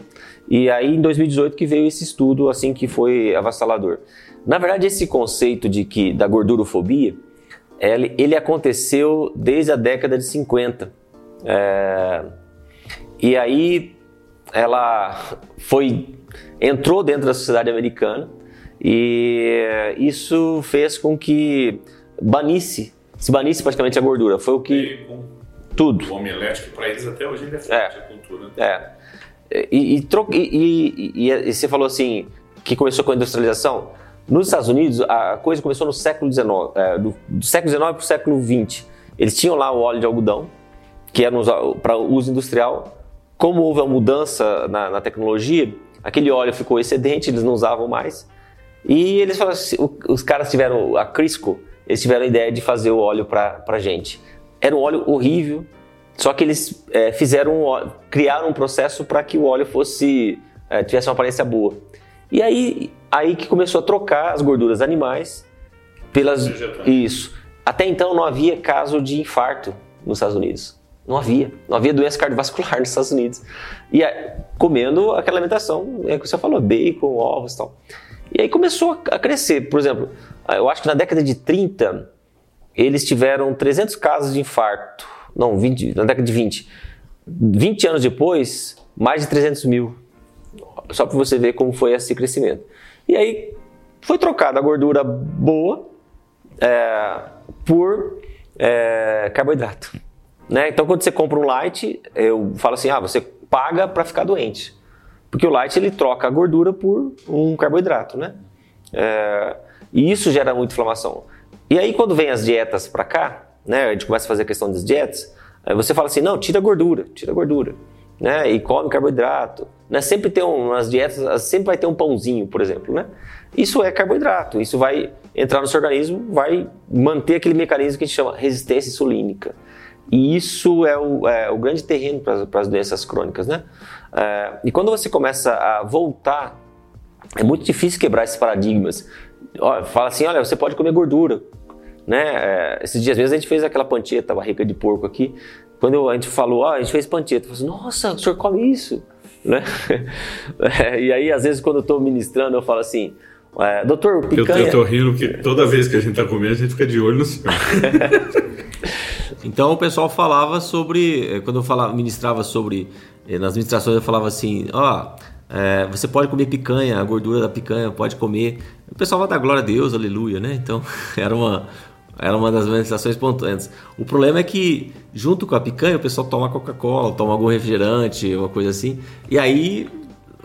E aí em 2018 que veio esse estudo assim que foi avassalador. Na verdade esse conceito de que da gordurofobia ele, ele aconteceu desde a década de 50. É, e aí ela foi entrou dentro da sociedade americana e isso fez com que banisse se banisse praticamente a gordura. Foi o que tudo. O omelete, que para eles até hoje ainda é é. a cultura. É. E, e, e, e, você falou assim, que começou com a industrialização. Nos Estados Unidos, a coisa começou no século XIX, é, do, do, século XIX para o século XX. Eles tinham lá o óleo de algodão, que era para uso industrial. Como houve a mudança na, na, tecnologia, aquele óleo ficou excedente, eles não usavam mais. E eles falaram assim, os caras tiveram, a Crisco, eles tiveram a ideia de fazer o óleo para a gente. Era um óleo horrível, só que eles é, fizeram um, criaram um processo para que o óleo fosse é, tivesse uma aparência boa. E aí aí que começou a trocar as gorduras animais pelas isso. Até então não havia caso de infarto nos Estados Unidos. Não havia. Não havia doença cardiovascular nos Estados Unidos. E aí, comendo aquela alimentação, é que você falou, bacon, ovos e tal. E aí começou a crescer. Por exemplo, eu acho que na década de 30, eles tiveram 300 casos de infarto, não, 20, na década de 20. 20 anos depois, mais de 300 mil. Só para você ver como foi esse crescimento. E aí foi trocada a gordura boa é, por é, carboidrato. Né? Então, quando você compra um light, eu falo assim: ah, você paga para ficar doente. Porque o light ele troca a gordura por um carboidrato. Né? É, e isso gera muita inflamação. E aí quando vem as dietas para cá, né, a gente começa a fazer a questão das dietas, aí você fala assim, não, tira gordura, tira gordura, né, e come carboidrato, né, sempre tem um, nas dietas, sempre vai ter um pãozinho, por exemplo, né, isso é carboidrato, isso vai entrar no seu organismo, vai manter aquele mecanismo que a gente chama resistência insulínica, e isso é o, é, o grande terreno para as doenças crônicas, né, é, e quando você começa a voltar é muito difícil quebrar esses paradigmas fala assim, olha, você pode comer gordura, né? É, esses dias, às vezes, a gente fez aquela pancheta, barriga de porco aqui. Quando a gente falou, ó, a gente fez pancheta, eu falei assim, nossa, o senhor come isso? Né? É, e aí, às vezes, quando eu estou ministrando, eu falo assim, é, doutor, picanha... Eu, eu tô rindo que toda vez que a gente tá comendo, a gente fica de olho no senhor. então, o pessoal falava sobre, eh, quando eu falava, ministrava sobre, eh, nas ministrações eu falava assim, ó... É, você pode comer picanha, a gordura da picanha pode comer. O pessoal vai dar glória a Deus, aleluia, né? Então era uma, era uma das manifestações espontâneas. O problema é que, junto com a picanha, o pessoal toma Coca-Cola, toma algum refrigerante, uma coisa assim. E aí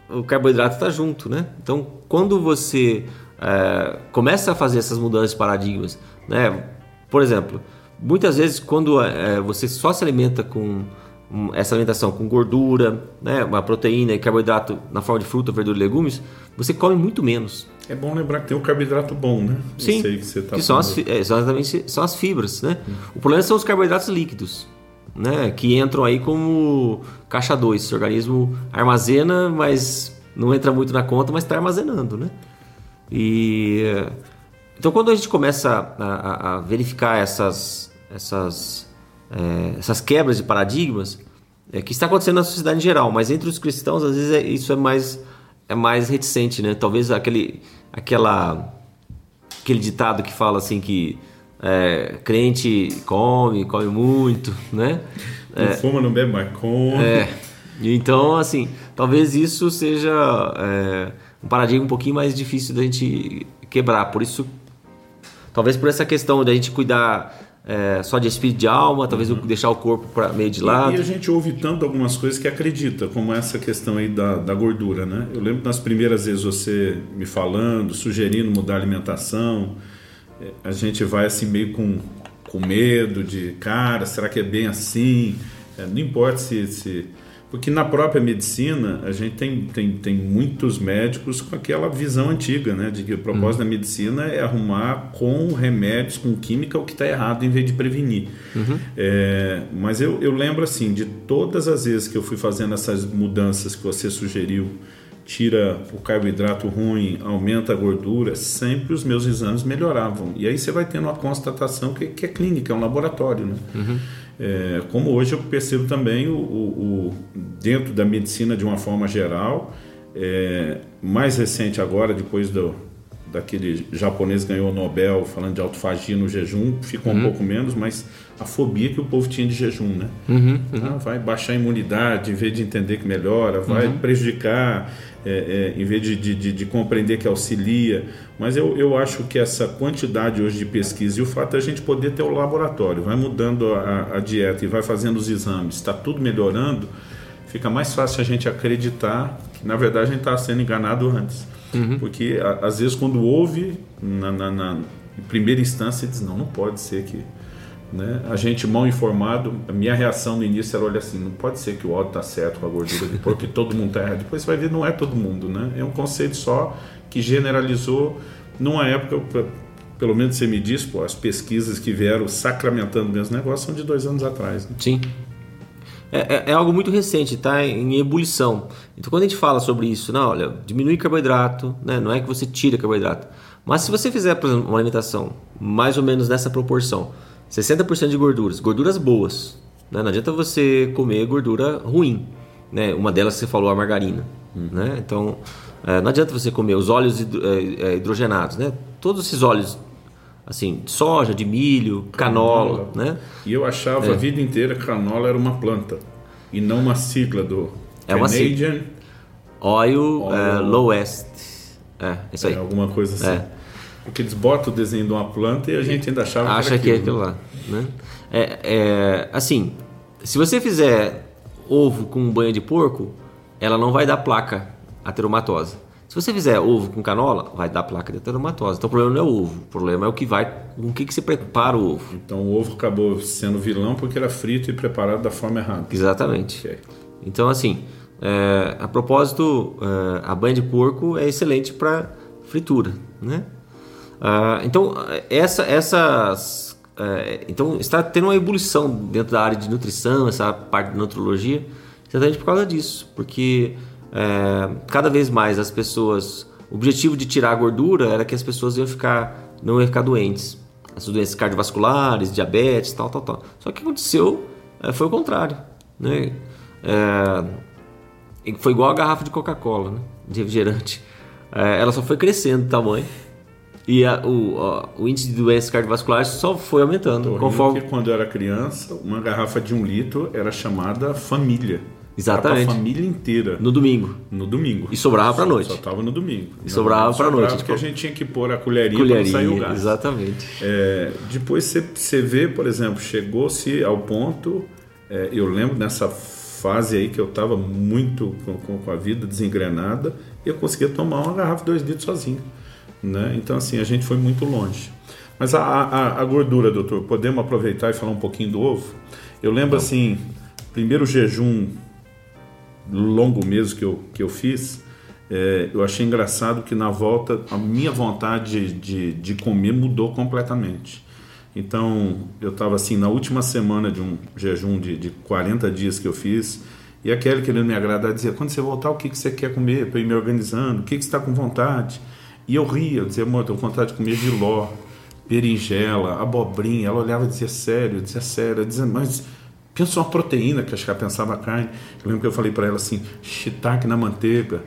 o carboidrato está junto, né? Então, quando você é, começa a fazer essas mudanças de paradigmas, né? Por exemplo, muitas vezes quando é, você só se alimenta com essa alimentação com gordura, né, uma proteína e carboidrato na forma de fruta, verdura e legumes, você come muito menos. É bom lembrar que tem o carboidrato bom, né? Sim, que, você tá que são, as, é, exatamente, são as fibras, né? Hum. O problema são os carboidratos líquidos, né? Que entram aí como caixa 2. Esse organismo armazena, mas não entra muito na conta, mas está armazenando, né? E... Então quando a gente começa a, a, a verificar essas, essas é, essas quebras de paradigmas é, que está acontecendo na sociedade em geral, mas entre os cristãos às vezes é, isso é mais é mais reticente, né? Talvez aquele aquela aquele ditado que fala assim que é, crente come, come muito, né? Não é, fuma, não bebe, mas come. É. Então, assim, talvez isso seja é, um paradigma um pouquinho mais difícil da gente quebrar. Por isso, talvez por essa questão da gente cuidar é, só de espírito de alma, talvez uhum. deixar o corpo para meio de lado. E, e, a gente ouve tanto algumas coisas que acredita, como essa questão aí da, da gordura, né? Eu lembro nas primeiras vezes você me falando, sugerindo mudar a alimentação, é, a gente vai assim meio com, com medo de, cara, será que é bem assim? É, não importa se, se porque na própria medicina, a gente tem, tem, tem muitos médicos com aquela visão antiga, né? De que o propósito uhum. da medicina é arrumar com remédios, com química, o que está errado, em vez de prevenir. Uhum. É, mas eu, eu lembro, assim, de todas as vezes que eu fui fazendo essas mudanças que você sugeriu, tira o carboidrato ruim, aumenta a gordura, sempre os meus exames melhoravam. E aí você vai tendo uma constatação que, que é clínica, é um laboratório, né? Uhum. É, como hoje eu percebo também o, o, o, dentro da medicina de uma forma geral, é, mais recente agora, depois do, daquele japonês ganhou o Nobel falando de autofagia no jejum, ficou uhum. um pouco menos, mas a fobia que o povo tinha de jejum, né? Uhum, uhum. Ah, vai baixar a imunidade em vez de entender que melhora, vai uhum. prejudicar é, é, em vez de, de, de, compreender que auxilia. Mas eu, eu acho que essa quantidade hoje de pesquisa e o fato de a gente poder ter o laboratório, vai mudando a, a dieta e vai fazendo os exames, está tudo melhorando, fica mais fácil a gente acreditar que na verdade a gente está sendo enganado antes. Uhum. Porque a, às vezes quando ouve na, na, na primeira instância diz não, não pode ser que né? A gente mal informado, a minha reação no início era olha assim, não pode ser que o óleo está certo com a gordura de porco, que todo mundo está errado. Depois você vai ver, não é todo mundo, né? É um conceito só que generalizou numa época, pelo menos você me diz, pô, as pesquisas que vieram sacramentando meus negócios são de dois anos atrás. Né? Sim. É, é, é, algo muito recente, está em ebulição. Então, quando a gente fala sobre isso, não, olha, diminui carboidrato, né? não é que você tira carboidrato. Mas se você fizer, por exemplo, uma alimentação mais ou menos nessa proporção, 60% de gorduras, gorduras boas. Né? Não adianta você comer gordura ruim. Né? Uma delas você falou a margarina. Hum. Né? Então, é, não adianta você comer os óleos é, é, hidrogenados. Né? Todos esses óleos, assim, de soja, de milho, canola. canola. Né? E eu achava é. a vida inteira que canola era uma planta e não uma sigla do é uma Canadian sigla. Oil, Oil uh, Low West. É, isso aí. alguma coisa assim. É. Porque eles botam o desenho de uma planta e a gente ainda achava Acha que, era aquilo, que é aquilo lá. Né? É, é, assim, se você fizer ovo com banha de porco, ela não vai dar placa ateromatose. Se você fizer ovo com canola, vai dar placa de ateromatose. Então o problema não é o ovo, o problema é o que vai, com o que, que você prepara o ovo. Então o ovo acabou sendo vilão porque era frito e preparado da forma errada. Exatamente. Okay. Então assim, é, a propósito, é, a banha de porco é excelente para fritura, né? Uh, então, essa, essas. Uh, então, está tendo uma ebulição dentro da área de nutrição, essa parte de nutrologia, exatamente por causa disso. Porque uh, cada vez mais as pessoas. O objetivo de tirar a gordura era que as pessoas iam ficar, não iam ficar doentes. As doenças cardiovasculares, diabetes, tal, tal, tal. Só que o que aconteceu eh, foi o contrário. Né? foi igual a garrafa de Coca-Cola, né? de refrigerante. ela só foi crescendo de tamanho e a, o, o índice de doenças cardiovasculares só foi aumentando. conforme... quando eu era criança, uma garrafa de um litro era chamada família. Exatamente. Era a família inteira. No domingo. No domingo. E sobrava para noite. Só tava no domingo. E sobrava para noite. Porque a gente tinha que pôr a colherinha, colherinha para sair o gás. Exatamente. É, depois você vê, por exemplo, chegou-se ao ponto, é, eu lembro nessa fase aí que eu estava muito com, com, a vida desengrenada, eu conseguia tomar uma garrafa de dois litros sozinho. Né? Então, assim, a gente foi muito longe. Mas a, a, a, gordura, doutor, podemos aproveitar e falar um pouquinho do ovo? Eu lembro, Não. assim, primeiro jejum longo mesmo que eu, que eu fiz, é, eu achei engraçado que na volta a minha vontade de, de comer mudou completamente. Então, eu estava assim, na última semana de um jejum de, de 40 dias que eu fiz, e aquele querendo me agradar dizia: quando você voltar, o que, que você quer comer? Para ir me organizando, o que, que você está com vontade? E eu ria, eu dizia, amor, com vontade de comer giló. berinjela, abobrinha. Ela olhava e dizia sério, dizia sério, dizia, mas pensa uma proteína, que acho que ela pensava carne. Eu lembro que eu falei para ela assim, shiitake na manteiga.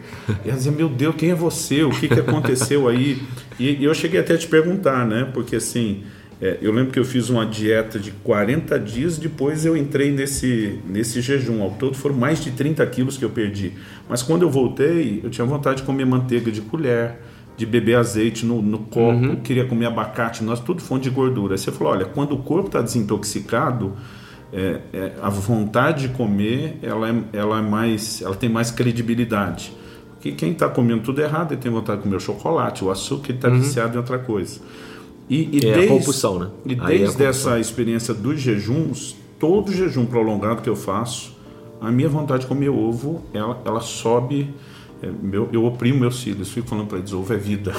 E ela dizia, meu Deus, quem é você? O que, que aconteceu aí? E, e eu cheguei até a te perguntar, né? Porque assim, é, eu lembro que eu fiz uma dieta de 40 dias, depois eu entrei nesse, nesse jejum. Ao todo foram mais de 30 quilos que eu perdi. Mas quando eu voltei, eu tinha vontade de comer manteiga de colher, de beber azeite no, no copo, uhum. queria comer abacate, nós tudo fonte de gordura. Aí você falou, olha, quando o corpo está desintoxicado, é, é, a vontade de comer ela é, ela é mais, ela tem mais credibilidade. Porque quem está comendo tudo errado, ele tem vontade de comer o chocolate, o açúcar, ele está uhum. viciado em outra coisa. E, e é desde, a compulsão, né? E desde é essa experiência dos jejuns, todo jejum prolongado que eu faço, a minha vontade de comer ovo, ela, ela sobe é, meu, eu oprimo meus filhos, fico falando para eles: ovo é vida.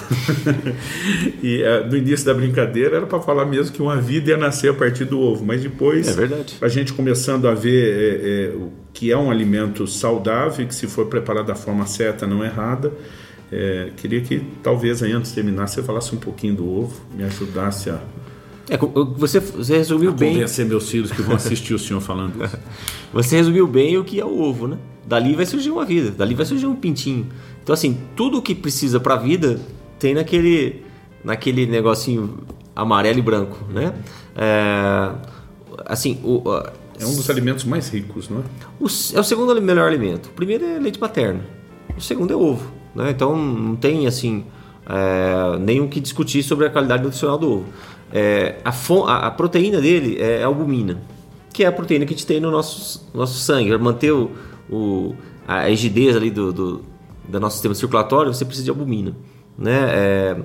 e é, no início da brincadeira era para falar mesmo que uma vida ia nascer a partir do ovo, mas depois é a gente começando a ver é, é, que é um alimento saudável, que se for preparado da forma certa, não errada. É, queria que talvez aí antes de terminar você falasse um pouquinho do ovo, me ajudasse a. É, você, você resumiu a bem. Convencer meus filhos que vão assistir o senhor falando isso. Você resumiu bem o que é o ovo, né? Dali vai surgir uma vida, dali vai surgir um pintinho. Então, assim, tudo o que precisa para a vida tem naquele, naquele negocinho amarelo e branco, né? É, assim, o, é um dos alimentos mais ricos, não é? O, é o segundo melhor alimento. O primeiro é leite materno, o segundo é ovo, né? Então, não tem, assim, é, nenhum que discutir sobre a qualidade nutricional do ovo. É, a, a, a, proteína dele é albumina, que é a proteína que a gente tem no nosso, nosso sangue. Manter o, o, a rigidez ali do, do, do, nosso sistema circulatório, você precisa de albumina. Né? É,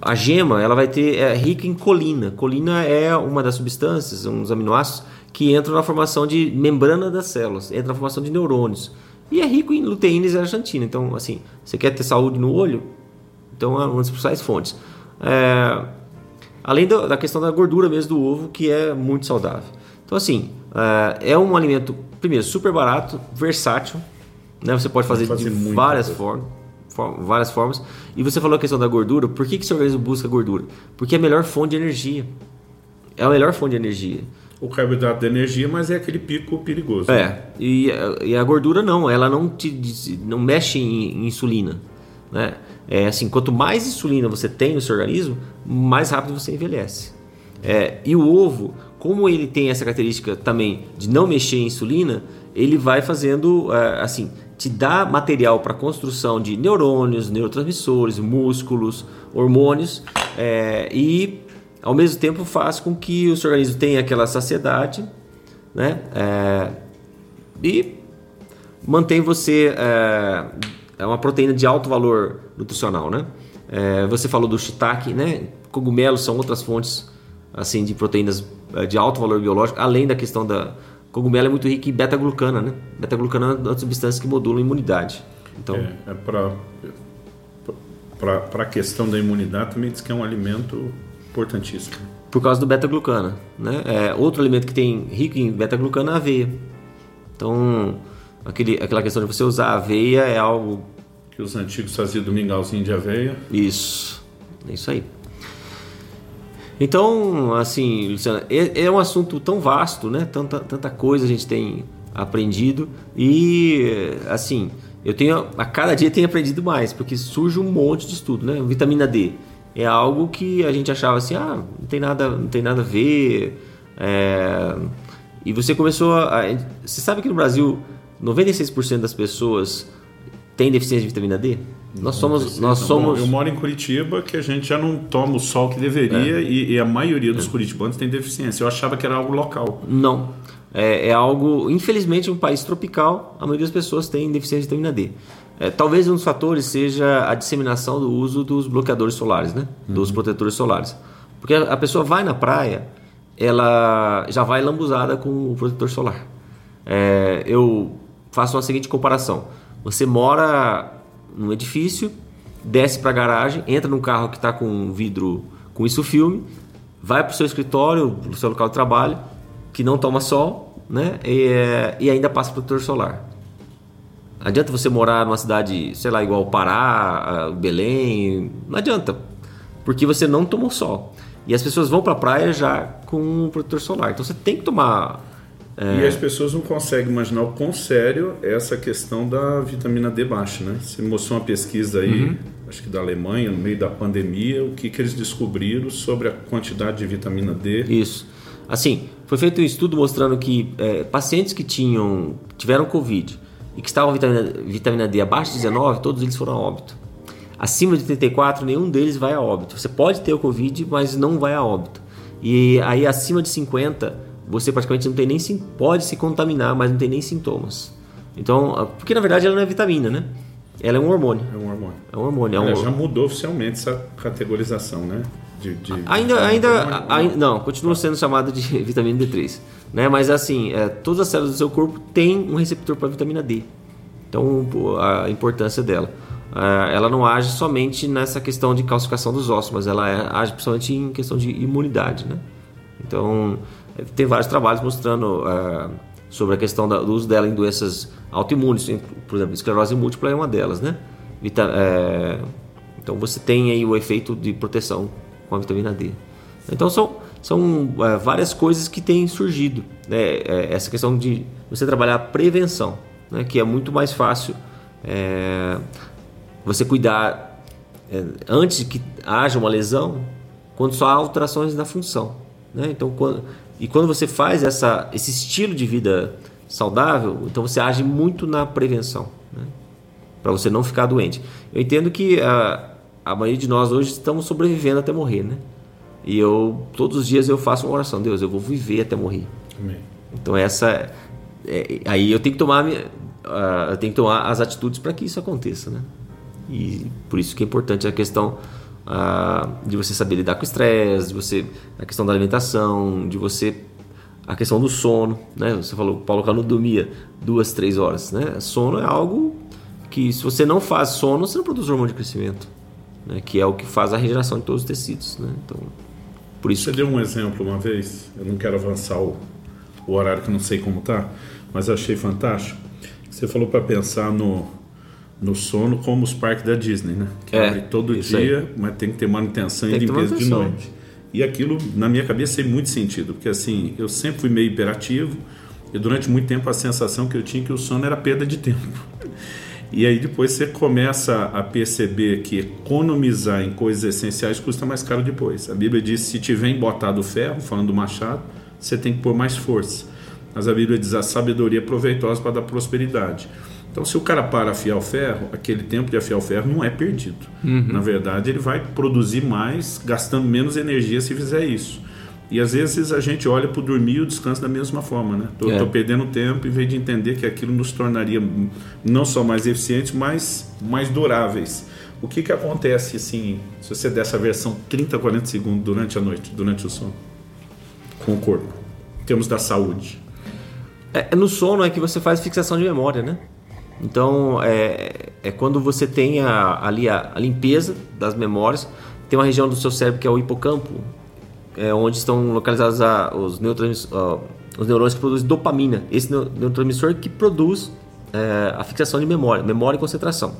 a gema ela vai ter é rica em colina. Colina é uma das substâncias, dos aminoácidos que entram na formação de membrana das células, entra na formação de neurônios. E é rico em luteína e zeaxantina. Então, assim, você quer ter saúde no olho? Então, é uma das principais fontes. É, além da questão da gordura mesmo do ovo, que é muito saudável. Então, assim, é, é um alimento primeiro, super barato, versátil, né? Você pode fazer, fazer de várias formas, várias formas. E você falou a questão da gordura. Por que, que seu organismo busca gordura? Porque é a melhor fonte de energia. É a melhor fonte de energia. O carboidrato da energia, mas é aquele pico perigoso. É. Né? E, e, a gordura não, ela não te não mexe em, em insulina, né? É assim, quanto mais insulina você tem no seu organismo, mais rápido você envelhece. É, e o ovo, como ele tem essa característica também de não mexer em insulina, ele vai fazendo é, assim, te dá material para construção de neurônios, neurotransmissores, músculos, hormônios é, e ao mesmo tempo faz com que o seu organismo tenha aquela saciedade, né? É, e mantém você é, é uma proteína de alto valor nutricional, né? É, você falou do shiitake, né? Cogumelos são outras fontes assim de proteínas de alto valor biológico, além da questão da cogumelo é muito rico em beta-glucana, né? Beta-glucana é uma substância que modula a imunidade. Então, é, é para a questão da imunidade também diz que é um alimento importantíssimo. Por causa do beta-glucana, né? É, outro alimento que tem rico em beta-glucana é a aveia. Então, aquele, aquela questão de você usar a aveia é algo que os antigos faziam do mingauzinho de aveia. Isso, é isso aí. Então, assim, Luciana, é, é, um assunto tão vasto, né? Tanta, tanta coisa a gente tem aprendido e, assim, eu tenho a cada dia tenho aprendido mais, porque surge um monte de estudo, né? Vitamina D é algo que a gente achava assim, ah, não tem nada, não tem nada a ver. É... E você começou a, você sabe que no Brasil 96% das pessoas têm deficiência de vitamina D? Nós somos, nós somos. Eu moro em Curitiba, que a gente já não toma o sol que deveria é. e, e, a maioria dos é. curitibanos tem deficiência. Eu achava que era algo local. Não. É, é, algo, infelizmente, um país tropical, a maioria das pessoas tem deficiência de vitamina D. É, talvez um dos fatores seja a disseminação do uso dos bloqueadores solares, né? Uhum. Dos protetores solares. Porque a, a pessoa vai na praia, ela já vai lambuzada com o protetor solar. É, eu faço uma seguinte comparação. Você mora num edifício, desce para a garagem, entra num carro que está com vidro com isso filme, vai para o seu escritório, para o seu local de trabalho, que não toma sol, né? E, é, e ainda passa protetor solar. Adianta você morar numa cidade, sei lá, igual Pará, Belém, não adianta. porque você não tomou sol. E as pessoas vão para a praia já com um protetor solar. Então você tem que tomar. É... E as pessoas não conseguem imaginar o quão sério é essa questão da vitamina D baixa, né? Você mostrou uma pesquisa aí, uhum. acho que da Alemanha, no meio da pandemia, o que, que eles descobriram sobre a quantidade de vitamina D. Isso. Assim, foi feito um estudo mostrando que é, pacientes que tinham tiveram Covid e que estavam vitamina, vitamina D abaixo de 19, todos eles foram a óbito. Acima de 34, nenhum deles vai a óbito. Você pode ter o Covid, mas não vai a óbito. E aí acima de 50, você praticamente não tem nem pode se contaminar, mas não tem nem sintomas. Então, porque na verdade ela não é vitamina, né? Ela é um hormônio. É um hormônio. É um hormônio. É um... já mudou oficialmente essa categorização, né? De, de ainda, ainda, ainda, não, continua sendo chamada de vitamina D3, né? Mas assim, é, todas as células do seu corpo têm um receptor para vitamina D. Então, a importância dela. É, ela não age somente nessa questão de calcificação dos ossos, mas ela é, age principalmente em questão de imunidade, né? Então, tem vários trabalhos mostrando é, sobre a questão do uso dela em doenças autoimunes, por exemplo, esclerose múltipla é uma delas, né? Vita, é, então você tem aí o efeito de proteção com a vitamina D. Então são, são é, várias coisas que têm surgido. Né? É, essa questão de você trabalhar a prevenção, né? que é muito mais fácil é, você cuidar antes que haja uma lesão, quando só há alterações na função. Né? Então, quando, e quando você faz essa, esse estilo de vida saudável, então você age muito na prevenção, né? para você não ficar doente. Eu entendo que a, a maioria de nós hoje estamos sobrevivendo até morrer, né? E eu todos os dias eu faço uma oração, Deus, eu vou viver até morrer. Amém. Então essa é, aí eu tenho que tomar uh, eu tenho que tomar as atitudes para que isso aconteça, né? E por isso que é importante a questão uh, de você saber lidar com o estresse, de você a questão da alimentação, de você a questão do sono, né? Você falou, Paulo Cano dormia duas, três horas, né? Sono é algo que se você não faz sono, você não produz hormônio de crescimento né, que é o que faz a regeneração de todos os tecidos. Né? Então, por isso Você que... deu um exemplo uma vez, eu não quero avançar o, o horário que eu não sei como tá, mas eu achei fantástico. Você falou para pensar no, no sono como os parques da Disney, né? Que é, abre todo dia, aí. mas tem que ter manutenção tem e limpeza de noite. E aquilo, na minha cabeça, tem muito sentido, porque assim, eu sempre fui meio hiperativo e durante muito tempo a sensação que eu tinha é que o sono era perda de tempo. E aí depois você começa a perceber que economizar em coisas essenciais custa mais caro depois. A Bíblia diz: se tiver embotado o ferro, falando do machado, você tem que pôr mais força. Mas a Bíblia diz: a sabedoria é proveitosa para dar prosperidade. Então, se o cara para afiar o ferro, aquele tempo de afiar o ferro não é perdido. Uhum. Na verdade, ele vai produzir mais, gastando menos energia se fizer isso. E às vezes a gente olha para o dormir e o descanso da mesma forma, né? Tô, é. tô, perdendo tempo em vez de entender que aquilo nos tornaria não só mais eficientes, mas mais duráveis. O que que acontece assim, se você der essa versão 30, 40 segundos durante a noite, durante o sono, com o corpo, em termos da saúde? É, é no sono é que você faz fixação de memória, né? Então é, é quando você tem a, ali a, a limpeza das memórias, tem uma região do seu cérebro que é o hipocampo, é, onde estão localizados a, os, uh, os neurônios que produzem dopamina. Esse neurotransmissor que produz é, a fixação de memória, memória e concentração.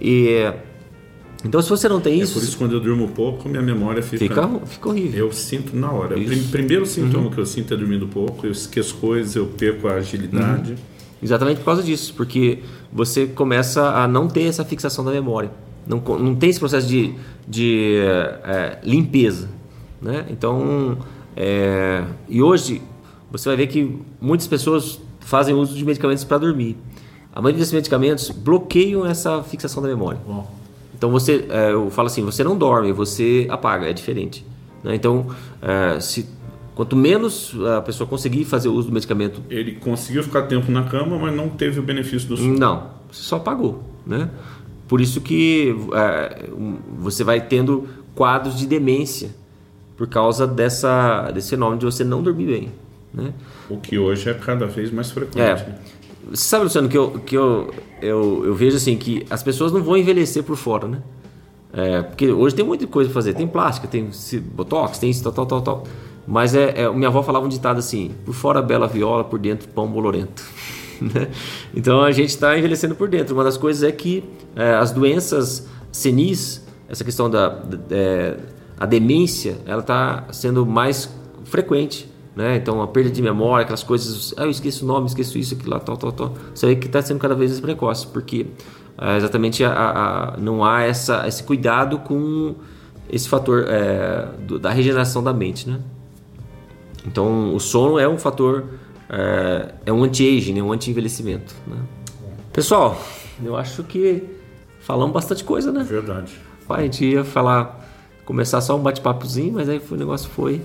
E então, se você não tem é isso. por isso quando eu durmo pouco, minha memória fica. Fica, fica horrível. Eu sinto na hora. O primeiro sintoma uhum. que eu sinto é dormindo pouco, eu esqueço coisas, eu perco a agilidade. Uhum. Exatamente por causa disso, porque você começa a não ter essa fixação da memória. Não, não tem esse processo de, de é, limpeza. Né? Então, é, e hoje você vai ver que muitas pessoas fazem uso de medicamentos para dormir. A maioria desses medicamentos bloqueiam essa fixação da memória. Bom. Então você, é, eu falo assim, você não dorme, você apaga, é diferente. Né? Então, é, se quanto menos a pessoa conseguir fazer uso do medicamento, ele conseguiu ficar tempo na cama, mas não teve o benefício do sono. Não, só apagou, né? Por isso que é, você vai tendo quadros de demência por causa dessa, desse fenômeno de você não dormir bem. Né? O que hoje é cada vez mais frequente. É. Né? Você sabe, Luciano, que, eu, que eu, eu, eu vejo assim que as pessoas não vão envelhecer por fora, né? É, porque hoje tem muita coisa para fazer. Tem plástica, tem botox, tem isso, tal, tal, tal, tal. Mas é, é, minha avó falava um ditado assim: por fora bela viola, por dentro pão bolorento. Né? então a gente está envelhecendo por dentro. Uma das coisas é que é, as doenças senis essa questão da, da é, a demência, ela está sendo mais frequente. Né? Então, a perda de memória, aquelas coisas, ah, eu esqueço o nome, esqueço isso, aquilo lá, tal, tal, tal. Você vê que está sendo cada vez mais precoce, porque é, exatamente a, a, não há essa, esse cuidado com esse fator é, do, da regeneração da mente, né? Então, o sono é um fator, é, é um anti-aging, né? um anti-envelhecimento. Né? Pessoal, eu acho que falamos bastante coisa, né? Verdade. Pai, a gente ia falar, começar só um bate-papozinho, mas aí o negócio foi,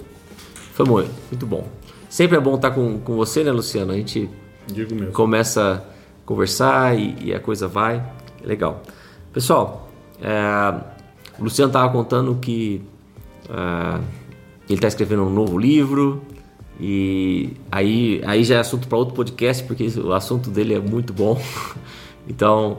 foi muito bom. Sempre é bom estar com, com você, né, Luciano? A gente começa a conversar e, e a coisa vai. Legal. Pessoal, é, o Luciano estava contando que é, ele está escrevendo um novo livro e aí, aí já é assunto para outro podcast porque o assunto dele é muito bom. Então,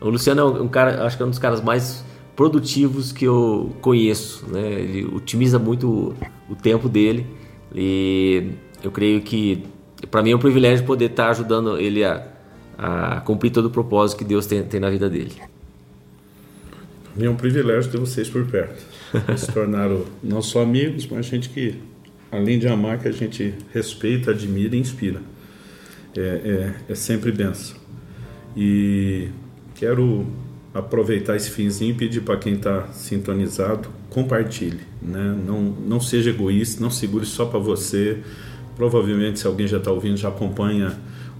o Luciano é um cara, acho que é um dos caras mais produtivos que eu conheço, né? Ele otimiza muito o tempo dele e eu creio que para mim é um privilégio poder estar tá ajudando ele a, a cumprir todo o propósito que Deus tem, tem na vida dele. É um privilégio ter vocês por perto. Se tornaram não só amigos, mas gente que, além de amar, que a gente respeita, admira e inspira. É, é, é sempre benção. E quero aproveitar esse finzinho e pedir para quem está sintonizado, compartilhe. Né? Não, não seja egoísta, não segure só para você. Provavelmente, se alguém já está ouvindo, já acompanha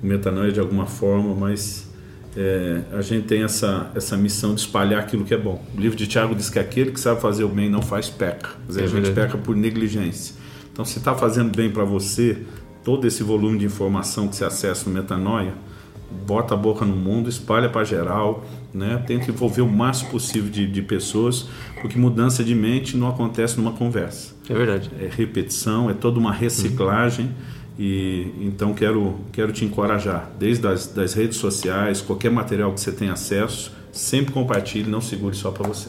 o metanoia de alguma forma, mas é, a gente tem essa, essa missão de espalhar aquilo que é bom. O livro de Tiago diz que aquele que sabe fazer o bem não faz peca. Dizer, é a gente peca por negligência. Então, se está fazendo bem para você, todo esse volume de informação que você acessa no Metanoia, bota a boca no mundo, espalha para geral, né? tenta envolver o máximo possível de, de, pessoas, porque mudança de mente não acontece numa conversa. É verdade. É repetição, é toda uma reciclagem. Uhum. E então quero, quero te encorajar, desde as das redes sociais, qualquer material que você tenha acesso, sempre compartilhe, não segure só para você.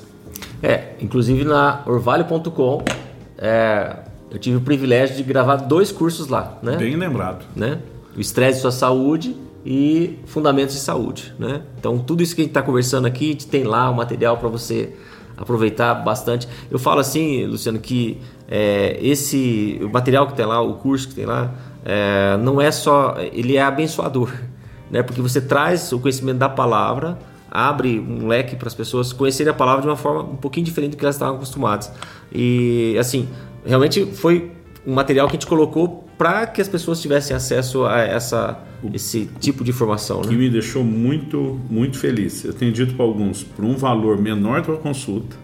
É, inclusive na orvalho.com, é, eu tive o privilégio de gravar dois cursos lá, né? Bem lembrado. Né? O estresse de sua saúde e fundamentos de saúde, né? Então tudo isso que a gente está conversando aqui tem lá o material para você aproveitar bastante. Eu falo assim, Luciano, que é, esse o material que tem lá, o curso que tem lá, é, não é só, ele é abençoador, né? Porque você traz o conhecimento da palavra, abre um leque para as pessoas conhecerem a palavra de uma forma um pouquinho diferente do que elas estavam acostumadas. E assim, realmente foi um material que a gente colocou para que as pessoas tivessem acesso a essa, esse tipo de informação. Né? Que me deixou muito, muito feliz. Eu tenho dito para alguns, por um valor menor da consulta,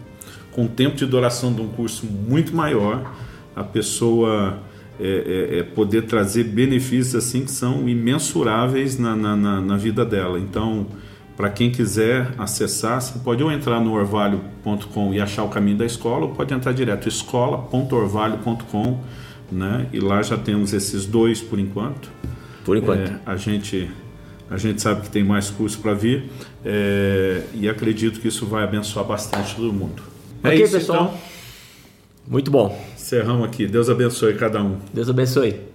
com tempo de duração de um curso muito maior, a pessoa é, é, é, poder trazer benefícios assim que são imensuráveis na, na, na, na vida dela. Então, para quem quiser acessar, você pode ou entrar no orvalho.com e achar o caminho da escola, ou pode entrar direto escola.orvalho.com, né? E lá já temos esses dois por enquanto. Por enquanto. É, a gente a gente sabe que tem mais curso para vir é, e acredito que isso vai abençoar bastante todo mundo. É isso, pessoal. Então. Muito bom. Encerramos aqui. Deus abençoe cada um. Deus abençoe.